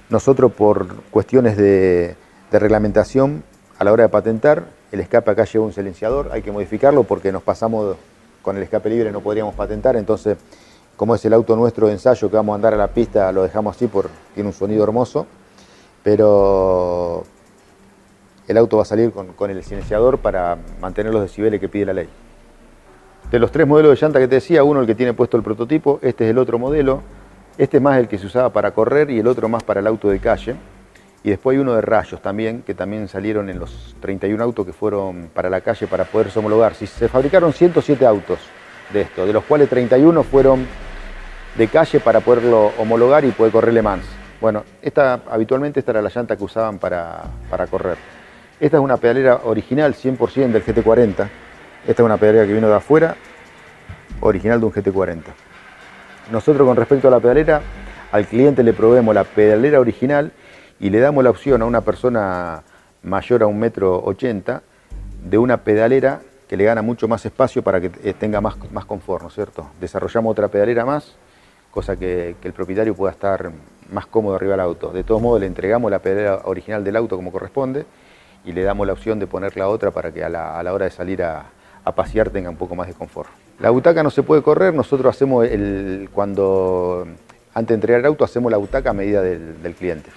B: Nosotros por cuestiones de, de reglamentación a la hora de patentar, el escape acá lleva un silenciador, hay que modificarlo porque nos pasamos con el escape libre, no podríamos patentar, entonces como es el auto nuestro de ensayo que vamos a andar a la pista, lo dejamos así porque tiene un sonido hermoso, pero el auto va a salir con, el silenciador para mantener los decibeles que pide la ley. De los tres modelos de llanta que te decía, uno el que tiene puesto el prototipo, este es el otro modelo, este es más el que se usaba para correr y el otro más para el auto de calle. Y después hay uno de rayos también, que también salieron en los 31 autos que fueron para la calle para poderse homologar. Se fabricaron 107 autos de esto, de los cuales 31 fueron de calle para poderlo homologar y poder correr Le Mans. Bueno, esta, habitualmente esta era la llanta que usaban para, correr. Esta es una pedalera original 100% del GT40. Esta es una pedalera que vino de afuera, original de un GT40. Nosotros con respecto a la pedalera, al cliente le proveemos la pedalera original y le damos la opción a una persona mayor a un metro ochenta de una pedalera que le gana mucho más espacio para que tenga más, más confort, ¿no es cierto? Desarrollamos otra pedalera más cosa que, el propietario pueda estar más cómodo arriba del auto. De todos modos, le entregamos la pedalera original del auto como corresponde y le damos la opción de poner la otra para que a la, hora de salir a, pasear tenga un poco más de confort. La butaca no se puede correr, nosotros hacemos el, cuando, antes de entregar el auto, hacemos la butaca a medida del, cliente.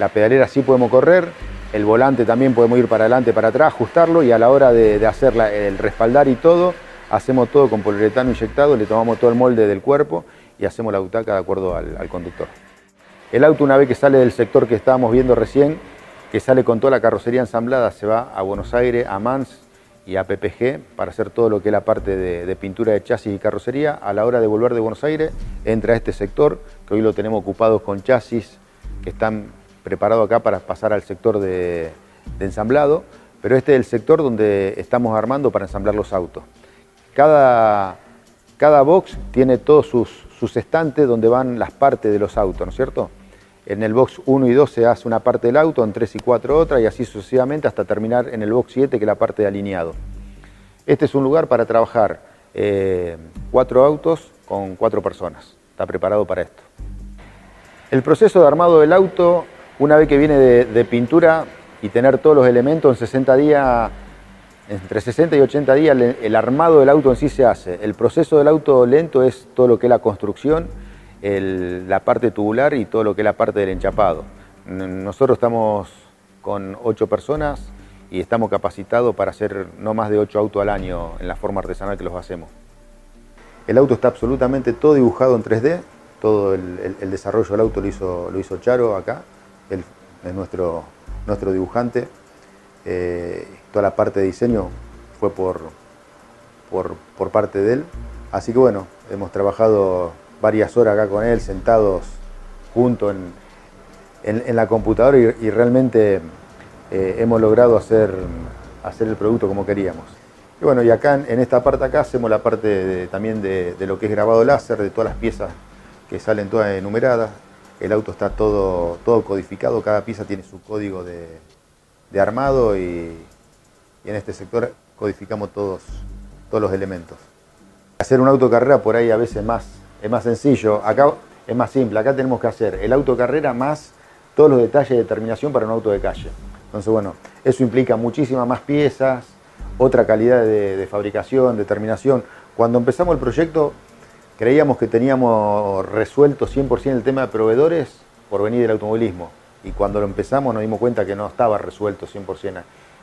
B: La pedalera sí podemos correr, el volante también podemos ir para adelante, para atrás, ajustarlo y a la hora de, de hacer el respaldar y todo, hacemos todo con poliuretano inyectado, le tomamos todo el molde del cuerpo y hacemos la butaca de acuerdo al, conductor. El auto una vez que sale del sector que estábamos viendo recién, que sale con toda la carrocería ensamblada, se va a Buenos Aires, a Mans y a PPG para hacer todo lo que es la parte de, pintura de chasis y carrocería. A la hora de volver de Buenos Aires, entra este sector, que hoy lo tenemos ocupado con chasis que están preparados acá para pasar al sector de, de ensamblado, pero este es el sector donde estamos armando para ensamblar los autos. Cada, cada box tiene todos sus, sus estantes donde van las partes de los autos, ¿no es cierto? En el box 1 y 2 se hace una parte del auto, en 3 y 4 otra, y así sucesivamente hasta terminar en el box 7, que es la parte de alineado. Este es un lugar para trabajar eh, cuatro autos con cuatro personas. Está preparado para esto. El proceso de armado del auto, una vez que viene de, de pintura y tener todos los elementos en 60 días entre 60 y 80 días el, armado del auto en sí se hace. El proceso del auto lento es todo lo que es la construcción, la parte tubular y todo lo que es la parte del enchapado. Nosotros estamos con 8 personas y estamos capacitados para hacer no más de 8 autos al año en la forma artesanal que los hacemos. El auto está absolutamente todo dibujado en 3D, todo el, desarrollo del auto lo hizo, lo hizo Charo acá, él es nuestro, nuestro dibujante. Eh, toda la parte de diseño fue por, por, parte de él. Así que bueno, hemos trabajado varias horas acá con él, sentados juntos en, la computadora y, realmente eh, hemos logrado hacer, hacer el producto como queríamos. Y bueno, y acá en, esta parte acá hacemos la parte también de, lo que es grabado láser, de todas las piezas que salen todas enumeradas. El auto está todo, todo codificado, cada pieza tiene su código de, de armado y, en este sector codificamos todos, todos los elementos. Hacer un autocarrera por ahí a veces más, es más sencillo, acá es más simple, acá tenemos que hacer el autocarrera más todos los detalles de determinación para un auto de calle. Entonces, bueno, eso implica muchísimas más piezas, otra calidad de, de fabricación, determinación. Cuando empezamos el proyecto creíamos que teníamos resuelto 100% el tema de proveedores por venir del automovilismo y cuando lo empezamos nos dimos cuenta que no estaba resuelto 100%.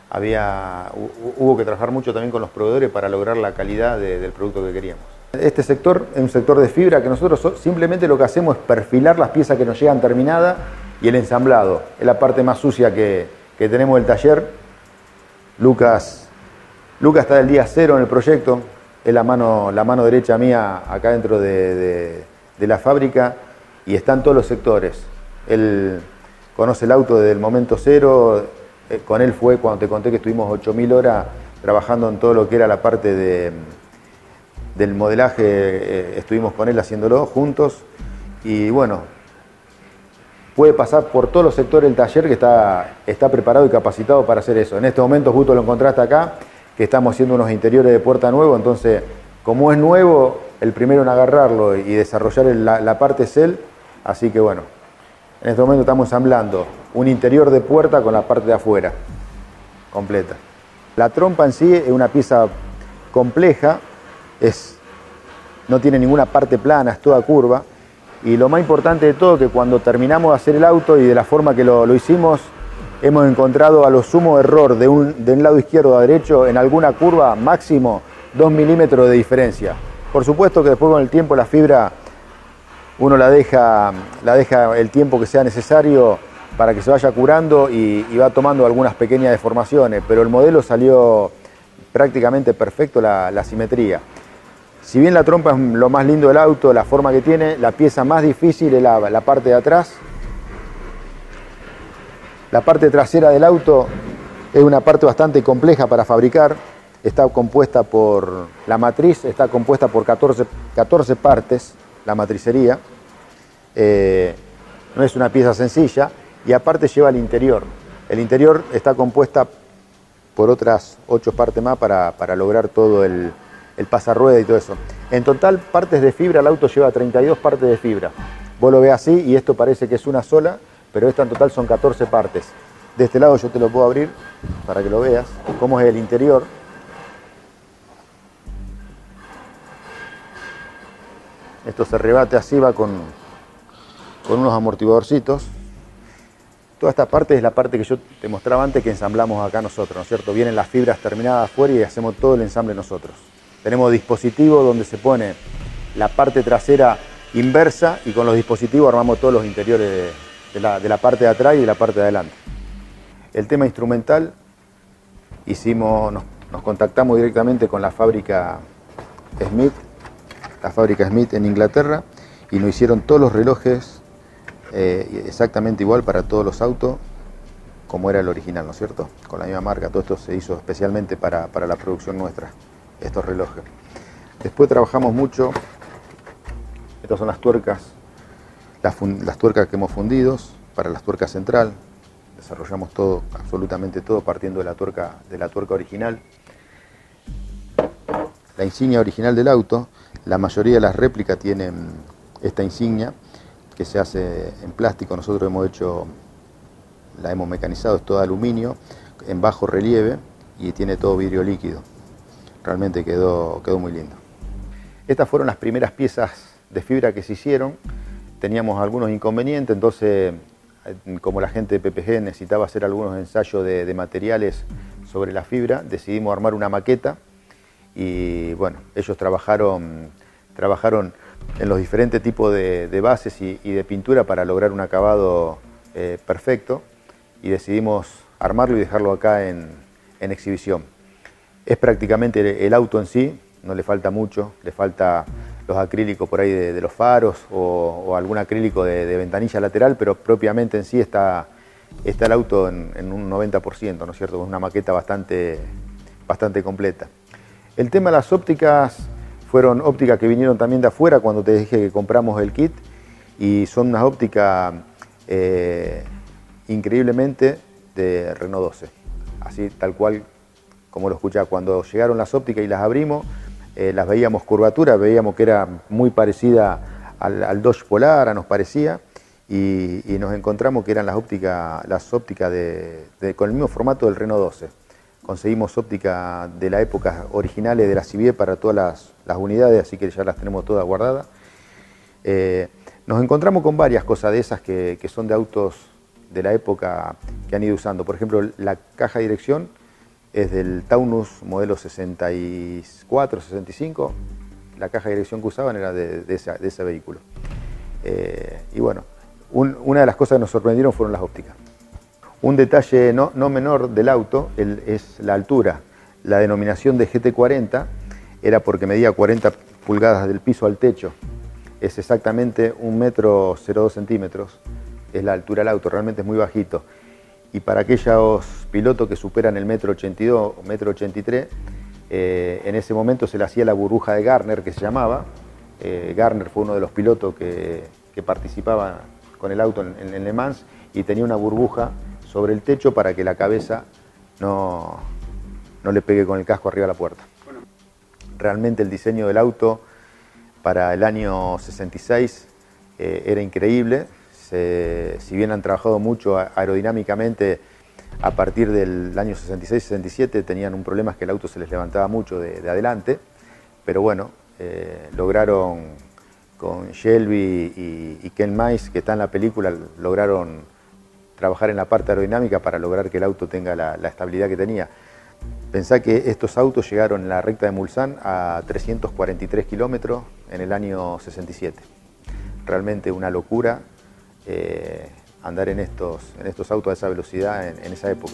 B: Había, hubo que trabajar mucho también con los proveedores para lograr la calidad del producto que queríamos. Este sector es un sector de fibra que nosotros simplemente lo que hacemos es perfilar las piezas que nos llegan terminadas y el ensamblado. Es la parte más sucia que, tenemos del taller. Lucas, Lucas está del día cero en el proyecto, es la mano, la mano derecha mía acá dentro de, la fábrica y está en todos los sectores. Él conoce el auto desde el momento cero, eh, con él fue cuando te conté que estuvimos 8.000 horas trabajando en todo lo que era la parte de, del modelaje, eh, estuvimos con él haciéndolo juntos. Y bueno, puede pasar por todos los sectores del taller que está, está preparado y capacitado para hacer eso. En este momento justo lo encontraste acá, que estamos haciendo unos interiores de puerta nuevo, entonces como es nuevo, el primero en agarrarlo y desarrollar la, parte es él, así que bueno, en este momento estamos ensamblando un interior de puerta con la parte de afuera, completa. La trompa en sí es una pieza compleja, es, no tiene ninguna parte plana, es toda curva, y lo más importante de todo que cuando terminamos de hacer el auto y de la forma que lo hicimos, hemos encontrado a lo sumo error de un, de un lado izquierdo a derecho en alguna curva máximo 2 milímetros de diferencia. Por supuesto que después con el tiempo la fibra uno la deja, la deja el tiempo que sea necesario para que se vaya curando y, va tomando algunas pequeñas deformaciones, pero el modelo salió prácticamente perfecto la, simetría. Si bien la trompa es lo más lindo del auto, la forma que tiene, la pieza más difícil es la parte de atrás, la parte trasera del auto es una parte bastante compleja para fabricar. Está compuesta por, la matriz está compuesta por 14, 14 partes, la matricería. Eh, no es una pieza sencilla y aparte lleva el interior. El interior está compuesta por otras 8 partes más para, lograr todo el, el pasarrueda y todo eso. En total, partes de fibra, el auto lleva 32 partes de fibra. Vos lo ves así y esto parece que es una sola, pero esta en total son 14 partes. De este lado yo te lo puedo abrir para que lo veas, cómo es el interior. Esto se rebate así, va con, con unos amortiguadorcitos. Toda esta parte es la parte que yo te mostraba antes que ensamblamos acá nosotros, ¿no es cierto? Vienen las fibras terminadas afuera y hacemos todo el ensamble nosotros. Tenemos dispositivos donde se pone la parte trasera inversa y con los dispositivos armamos todos los interiores de, de la, parte de atrás y de la parte de adelante. El tema instrumental, hicimos, nos, contactamos directamente con la fábrica Smith, la fábrica Smith en Inglaterra, y nos hicieron todos los relojes eh, exactamente igual para todos los autos, como era el original, ¿no es cierto? Con la misma marca, todo esto se hizo especialmente para, para la producción nuestra, estos relojes. Después trabajamos mucho, estas son las tuercas las, tuercas que hemos fundido para las tuercas central, desarrollamos todo, absolutamente todo, partiendo de la tuerca, de la tuerca original. La insignia original del auto, la mayoría de las réplicas tienen esta insignia que se hace en plástico, nosotros hemos hecho, la hemos mecanizado, es todo aluminio, en bajo relieve y tiene todo vidrio líquido. Realmente quedó, quedó muy lindo. Estas fueron las primeras piezas de fibra que se hicieron teníamos algunos inconvenientes, entonces eh, como la gente de PPG necesitaba hacer algunos ensayos de, materiales sobre la fibra, decidimos armar una maqueta y bueno, ellos trabajaron, trabajaron en los diferentes tipos de, bases y, de pintura para lograr un acabado eh, perfecto y decidimos armarlo y dejarlo acá en, exhibición. Es prácticamente el auto en sí, no le falta mucho, le falta los acrílicos por ahí de, los faros o, algún acrílico de, ventanilla lateral, pero propiamente en sí está, está el auto en, un 90%, ¿no es cierto? Con una maqueta bastante, bastante completa. El tema de las ópticas fueron ópticas que vinieron también de afuera cuando te dije que compramos el kit y son unas ópticas eh, increíblemente de Renault 12, así tal cual como lo escuchaba. Cuando llegaron las ópticas y las abrimos, eh, las veíamos curvaturas, veíamos que era muy parecida al, Dodge Polara, nos parecía, y, nos encontramos que eran las ópticas, las ópticas de, con el mismo formato del Renault 12. Conseguimos óptica de la época originales de la Civier para todas las, unidades, así que ya las tenemos todas guardadas. Eh, nos encontramos con varias cosas de esas que, que son de autos de la época que han ido usando. Por ejemplo, la caja de dirección es del Taunus modelo 64, 65, la caja de dirección que usaban era de, ese vehículo. Eh, y bueno, una de las cosas que nos sorprendieron fueron las ópticas. Un detalle no, menor del auto es la altura. La denominación de GT40 era porque medía 40 pulgadas del piso al techo. Es exactamente un metro 0,2 centímetros. Es la altura del auto, realmente es muy bajito. Y para aquellos pilotos que superan el metro 82 o metro 83, eh, en ese momento se le hacía la burbuja de Garner, que se llamaba. Eh, Garner fue uno de los pilotos que, participaba con el auto en, en Le Mans y tenía una burbuja sobre el techo para que la cabeza no, no le pegue con el casco arriba a la puerta. Realmente el diseño del auto para el año 66 eh, era increíble. si bien han trabajado mucho aerodinámicamente, a partir del año 66-67 tenían un problema, es que el auto se les levantaba mucho de, adelante, pero bueno, eh, lograron con Shelby y, Ken Mice, que está en la película, lograron trabajar en la parte aerodinámica para lograr que el auto tenga la, estabilidad que tenía. Pensá que estos autos llegaron en la recta de Mulsanne a 343 kilómetros en el año 67. Realmente una locura eh, andar en estos, en estos autos a esa velocidad en esa época.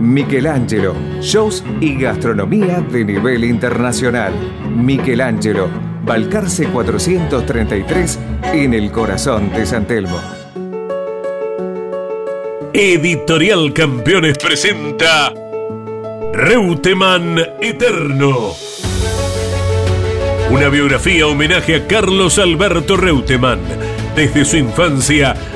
K: Michelangelo, shows y gastronomía de nivel internacional. Michelangelo, Balcarce 433 en el corazón de San Telmo.
F: Editorial Campeones presenta Reutemann Eterno. Una biografía homenaje a Carlos Alberto Reutemann desde su infancia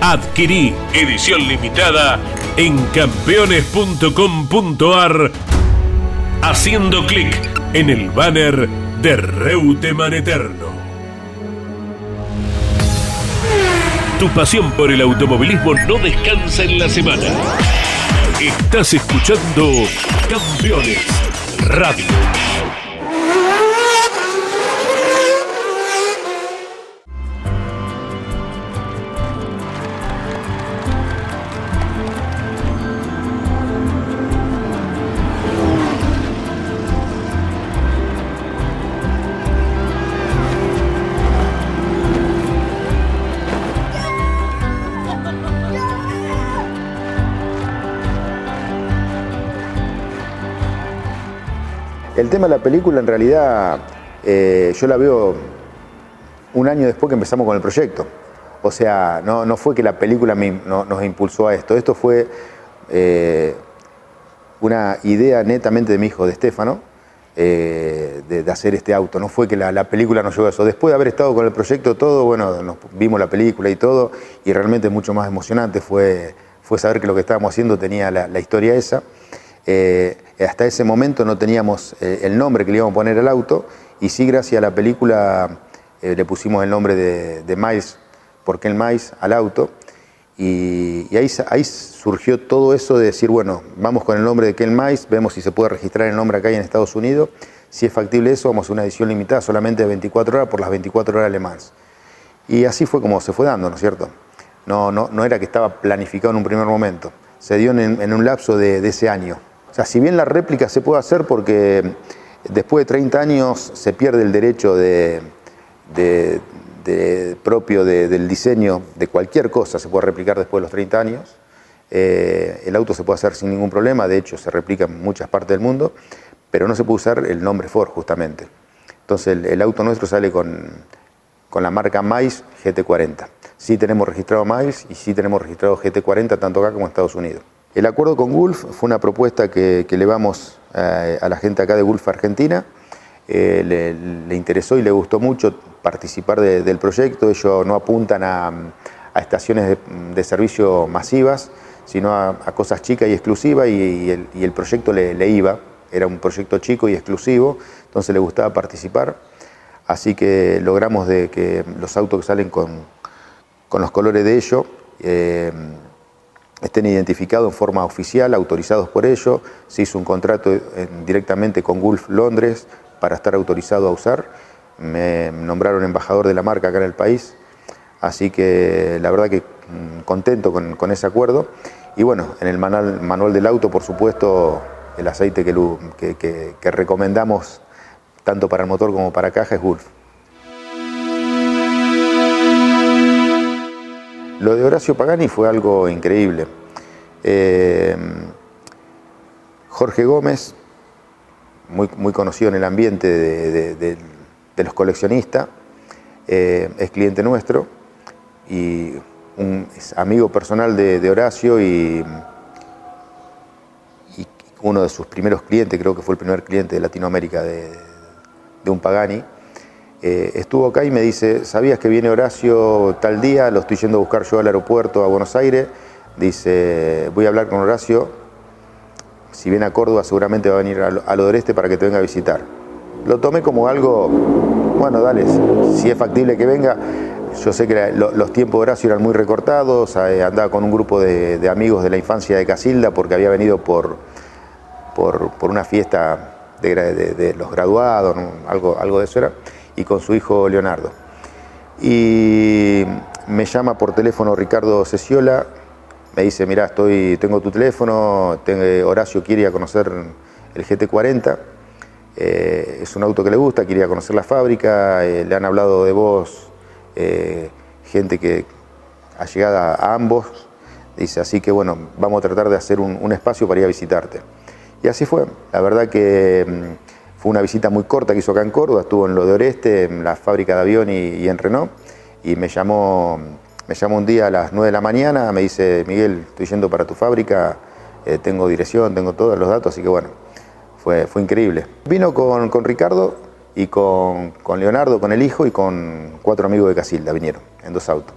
F: Adquirí edición limitada en campeones.com.ar haciendo clic en el banner de Reuteman Eterno. Tu pasión por el automovilismo no descansa en la semana. Estás escuchando Campeones Radio.
B: El tema de la película en realidad eh, yo la veo un año después que empezamos con el proyecto. O sea, no, fue que la película nos impulsó a esto, esto fue eh, una idea netamente de mi hijo, de Estefano, eh, de, hacer este auto. No fue que la, película nos llevó a eso. Después de haber estado con el proyecto todo, bueno, nos vimos la película y todo, y realmente mucho más emocionante fue, fue saber que lo que estábamos haciendo tenía la historia esa. Eh, hasta ese momento no teníamos eh, el nombre que le íbamos a poner al auto y sí gracias a la película eh, le pusimos el nombre de, de Miles, porque el Miles al auto Y, ahí, surgió todo eso de decir, bueno, vamos con el nombre de Ken Mais, vemos si se puede registrar el nombre acá en Estados Unidos. Si es factible eso, vamos a una edición limitada solamente de 24 horas por las 24 horas alemanas. Y así fue como se fue dando, ¿no es cierto? No, no, no era que estaba planificado en un primer momento, se dio en, un lapso de, ese año. O sea, si bien la réplica se puede hacer porque después de 30 años se pierde el derecho de, propio del diseño de cualquier cosa, se puede replicar después de los 30 años. Eh, el auto se puede hacer sin ningún problema, de hecho se replica en muchas partes del mundo, pero no se puede usar el nombre Ford justamente. Entonces el, auto nuestro sale con, con la marca Mais GT40. Sí tenemos registrado Mais y sí tenemos registrado GT40 tanto acá como en Estados Unidos. El acuerdo con Gulf fue una propuesta que, que elevamos eh, a la gente acá de Gulf Argentina. Eh, le, interesó y le gustó mucho participar del proyecto. Ellos no apuntan a, estaciones de, servicio masivas, sino a, cosas chicas y exclusivas y, el, proyecto le, iba. Era un proyecto chico y exclusivo, entonces le gustaba participar. Así que logramos de que los autos que salen con, con los colores de ellos eh, estén identificados en forma oficial, autorizados por ellos. Se hizo un contrato directamente con Gulf Londres para estar autorizado a usar. Me nombraron embajador de la marca acá en el país, así que la verdad que mm, contento con, ese acuerdo. Y bueno, en el manual, manual, del auto, por supuesto, el aceite que, que recomendamos tanto para el motor como para caja es Gulf. Lo de Horacio Pagani fue algo increíble. Eh, Jorge Gómez, muy, muy, conocido en el ambiente de, los coleccionistas, eh, es cliente nuestro y un, amigo personal de, Horacio y, uno de sus primeros clientes, creo que fue el primer cliente de Latinoamérica de, un Pagani. Eh, estuvo acá y me dice, ¿sabías que viene Horacio tal día? Lo estoy yendo a buscar yo al aeropuerto a Buenos Aires. Dice, voy a hablar con Horacio. Si viene a Córdoba seguramente va a venir al, al Odoreste para que te venga a visitar. Lo tomé como algo, bueno, dale, si es factible que venga. Yo sé que los tiempos de Horacio eran muy recortados, eh, andaba con un grupo de, amigos de la infancia de Casilda porque había venido por, por, una fiesta de, los graduados, algo, algo de eso era y con su hijo Leonardo. Y me llama por teléfono Ricardo Ceciola, me dice, mira, estoy, tengo tu teléfono, Horacio quiere ir a conocer el GT40, eh, es un auto que le gusta, quiere ir a conocer la fábrica, eh, le han hablado de vos, eh, gente que ha llegado a ambos, dice, así que bueno, vamos a tratar de hacer un, un espacio para ir a visitarte. Y así fue, la verdad que mm, fue una visita muy corta que hizo acá en Córdoba, estuvo en lo de Oreste, en la fábrica de avión y, en Renault, y me llamó, me llamó un día a las 9 de la mañana, me dice, Miguel, estoy yendo para tu fábrica, eh, tengo dirección, tengo todos los datos, así que bueno, fue, fue increíble. Vino con, Ricardo y con, Leonardo, con el hijo y con cuatro amigos de Casilda, vinieron en dos autos.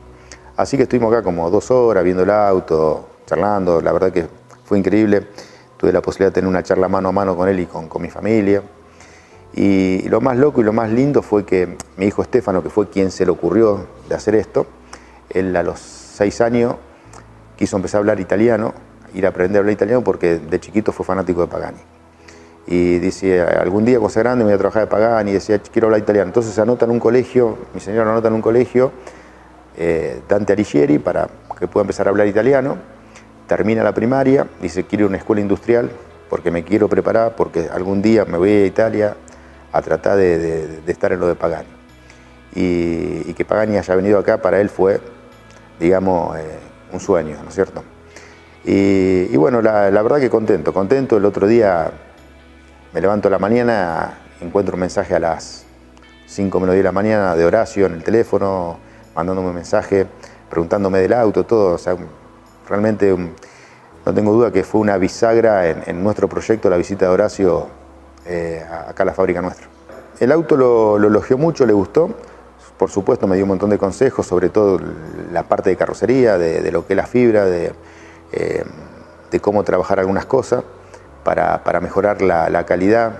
B: Así que estuvimos acá como dos horas viendo el auto, charlando, la verdad que fue increíble. Tuve la posibilidad de tener una charla mano a mano con él y con, con mi familia. Y lo más loco y lo más lindo fue que mi hijo Estefano, que fue quien se le ocurrió de hacer esto, él a los seis años quiso empezar a hablar italiano, ir a aprender a hablar italiano porque de chiquito fue fanático de Pagani. Y dice, algún día cuando grande me voy a trabajar de Pagani, y decía, quiero hablar italiano. Entonces se anota en un colegio, mi señor anota en un colegio, eh, Dante Alighieri, para que pueda empezar a hablar italiano. Termina la primaria, dice, quiero una escuela industrial porque me quiero preparar, porque algún día me voy a Italia a tratar de, estar en lo de Pagani. Y, que Pagani haya venido acá para él fue, digamos, eh, un sueño, ¿no es cierto? Y, bueno, la, verdad que contento, contento. El otro día me levanto a la mañana, encuentro un mensaje a las 5 menos 10 de la mañana de Horacio en el teléfono, mandándome un mensaje, preguntándome del auto, todo. O sea, realmente no tengo duda que fue una bisagra en, en nuestro proyecto, la visita de Horacio eh, acá a la fábrica nuestra. El auto lo, elogió mucho, le gustó. Por supuesto me dio un montón de consejos, sobre todo la parte de carrocería, de, lo que es la fibra, de, eh, cómo trabajar algunas cosas para, mejorar la, calidad.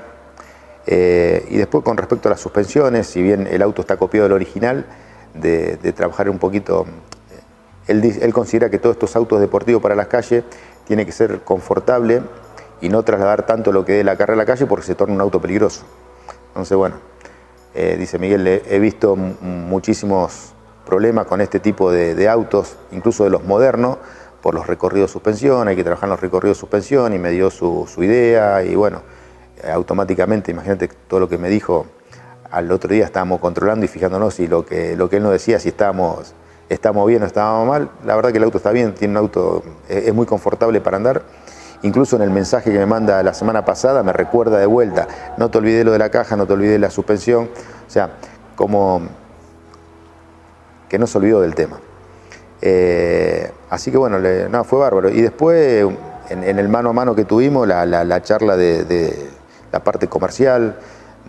B: Eh, y después con respecto a las suspensiones, si bien el auto está copiado del original, de, trabajar un poquito él, él considera que todos estos autos deportivos para las calles tiene que ser confortable y no trasladar tanto lo que dé la carrera a la calle porque se torna un auto peligroso. Entonces, bueno, eh, dice Miguel, he visto muchísimos problemas con este tipo de, autos, incluso de los modernos, por los recorridos de suspensión, hay que trabajar en los recorridos de suspensión y me dio su, idea y bueno, automáticamente, imagínate todo lo que me dijo, al otro día estábamos controlando y fijándonos si lo que, lo que él nos decía, si estábamos, estábamos bien o estábamos mal, la verdad que el auto está bien, tiene un auto, es muy confortable para andar Incluso en el mensaje que me manda la semana pasada me recuerda de vuelta, no te olvides lo de la caja, no te olvides la suspensión, o sea, como que no se olvidó del tema. Eh, así que bueno, no, fue bárbaro. Y después, en, el mano a mano que tuvimos, la, charla de, la parte comercial,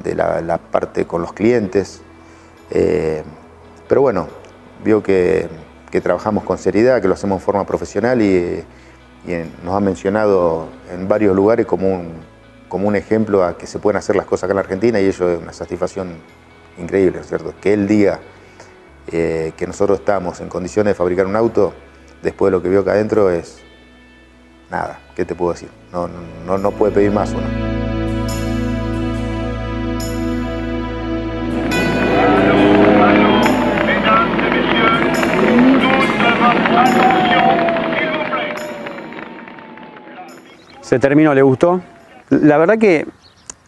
B: de la, parte con los clientes. Eh, pero bueno, vio que, trabajamos con seriedad, que lo hacemos en forma profesional y y nos ha mencionado en varios lugares como un, como un ejemplo a que se pueden hacer las cosas acá en la Argentina y eso es una satisfacción increíble, cierto? Que él diga eh, que nosotros estamos en condiciones de fabricar un auto después de lo que vio acá adentro es nada, ¿qué te puedo decir? No, no, no puede pedir más uno.
A: Se terminó, ¿le gustó? La verdad que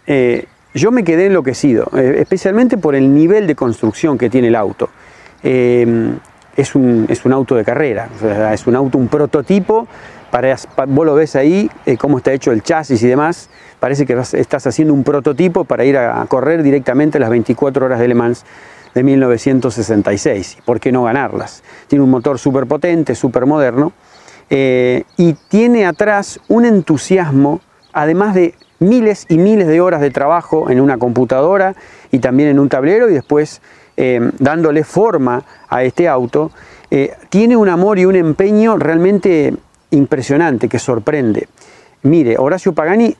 A: eh, yo me quedé enloquecido, eh, especialmente por el nivel de construcción que tiene el auto. Eh, es, un, es, un, auto de carrera, es un auto, un prototipo, para, vos lo ves ahí, cómo está hecho el chasis y demás, parece que estás haciendo un prototipo para ir a, correr directamente las 24 horas de Le Mans de 1966. ¿Por qué no ganarlas? Tiene un motor súper potente, súper moderno eh, y tiene atrás un entusiasmo, además de miles y miles de horas de trabajo en una computadora y también en un tablero y después eh, dándole forma a este auto, eh, tiene un amor y un empeño realmente impresionante que sorprende. Mire, Horacio Pagani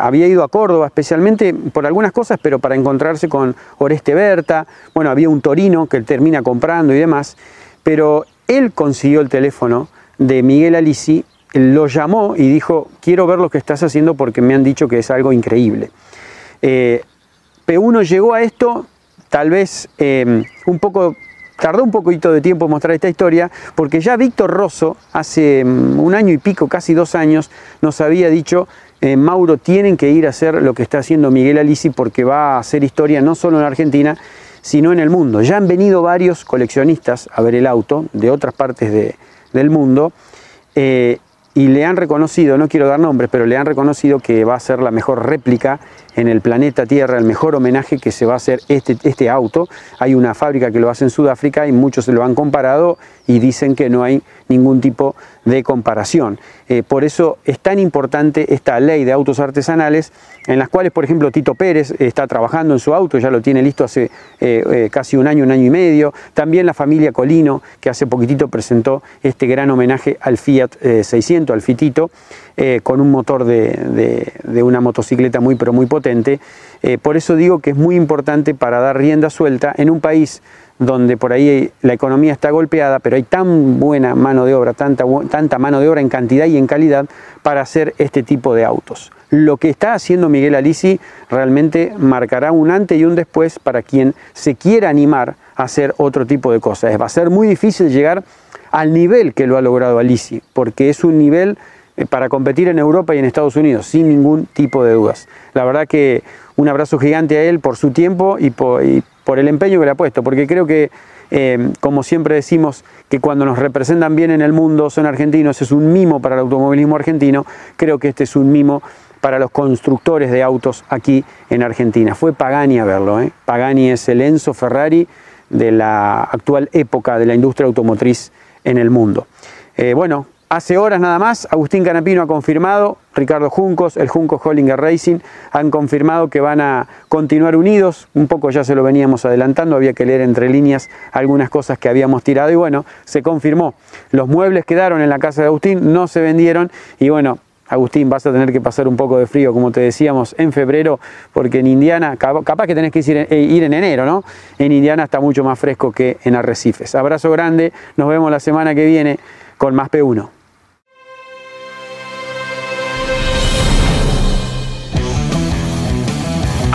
A: había ido a Córdoba especialmente por algunas cosas, pero para encontrarse con Oreste Berta, bueno, había un Torino que él termina comprando y demás, pero él consiguió el teléfono de Miguel Alisi, lo llamó y dijo, quiero ver lo que estás haciendo porque me han dicho que es algo increíble. Eh, P1 llegó a esto, tal vez em, un poco, tardó un poquito de tiempo mostrar esta historia, porque ya Víctor Rosso, hace em, un año y pico, casi dos años, nos había dicho, eh, Mauro, tienen que ir a hacer lo que está haciendo Miguel Alisi porque va a hacer historia no solo en Argentina, sino en el mundo. Ya han venido varios coleccionistas a ver el auto de otras partes de, del mundo, eh, y le han reconocido, no quiero dar nombres, pero le han reconocido que va a ser la mejor réplica en el planeta Tierra, el mejor homenaje que se va a hacer este, este auto. Hay una fábrica que lo hace en Sudáfrica y muchos se lo han comparado y dicen que no hay ningún tipo de comparación. Eh, por eso es tan importante esta ley de autos artesanales en las cuales, por ejemplo, Tito Pérez está trabajando en su auto, ya lo tiene listo hace eh, eh, casi un año, un año y medio. También la familia Colino, que hace poquitito presentó este gran homenaje al Fiat 600, al Fitito, con un motor de, de, una motocicleta muy, pero muy potente. Por eso digo que es muy importante para dar rienda suelta en un país donde por ahí la economía está golpeada, pero hay tan buena mano de obra, tanta, mano de obra en cantidad y en calidad para hacer este tipo de autos. Lo que está haciendo Miguel Alisi realmente marcará un antes y un después para quien se quiera animar a hacer otro tipo de cosas. Va a ser muy difícil llegar al nivel que lo ha logrado Alisi, porque es un nivel eh, para competir en Europa y en Estados Unidos, sin ningún tipo de dudas. La verdad que un abrazo gigante a él por su tiempo y por, el empeño que le ha puesto, porque creo que, eh, como siempre decimos, que cuando nos representan bien en el mundo son argentinos, es un mimo para el automovilismo argentino, creo que este es un mimo para los constructores de autos aquí en Argentina. Fue Pagani a verlo, ¿eh? Pagani es el Enzo Ferrari de la actual época de la industria automotriz en el mundo. Eh, bueno, Hace horas nada más, Agustín Canapino ha confirmado, Ricardo Juncos, el Juncos Hollinger Racing, han confirmado que van a continuar unidos. Un poco ya se lo veníamos adelantando, había que leer entre líneas algunas cosas que habíamos tirado y bueno, se confirmó. Los muebles quedaron en la casa de Agustín, no se vendieron y bueno, Agustín, vas a tener que pasar un poco de frío, como te decíamos, en febrero, porque en Indiana, capaz que tenés que ir eh, ir en, enero, ¿no? En Indiana está mucho más fresco que en Arrecifes. Abrazo grande, nos vemos la semana que viene con más P1.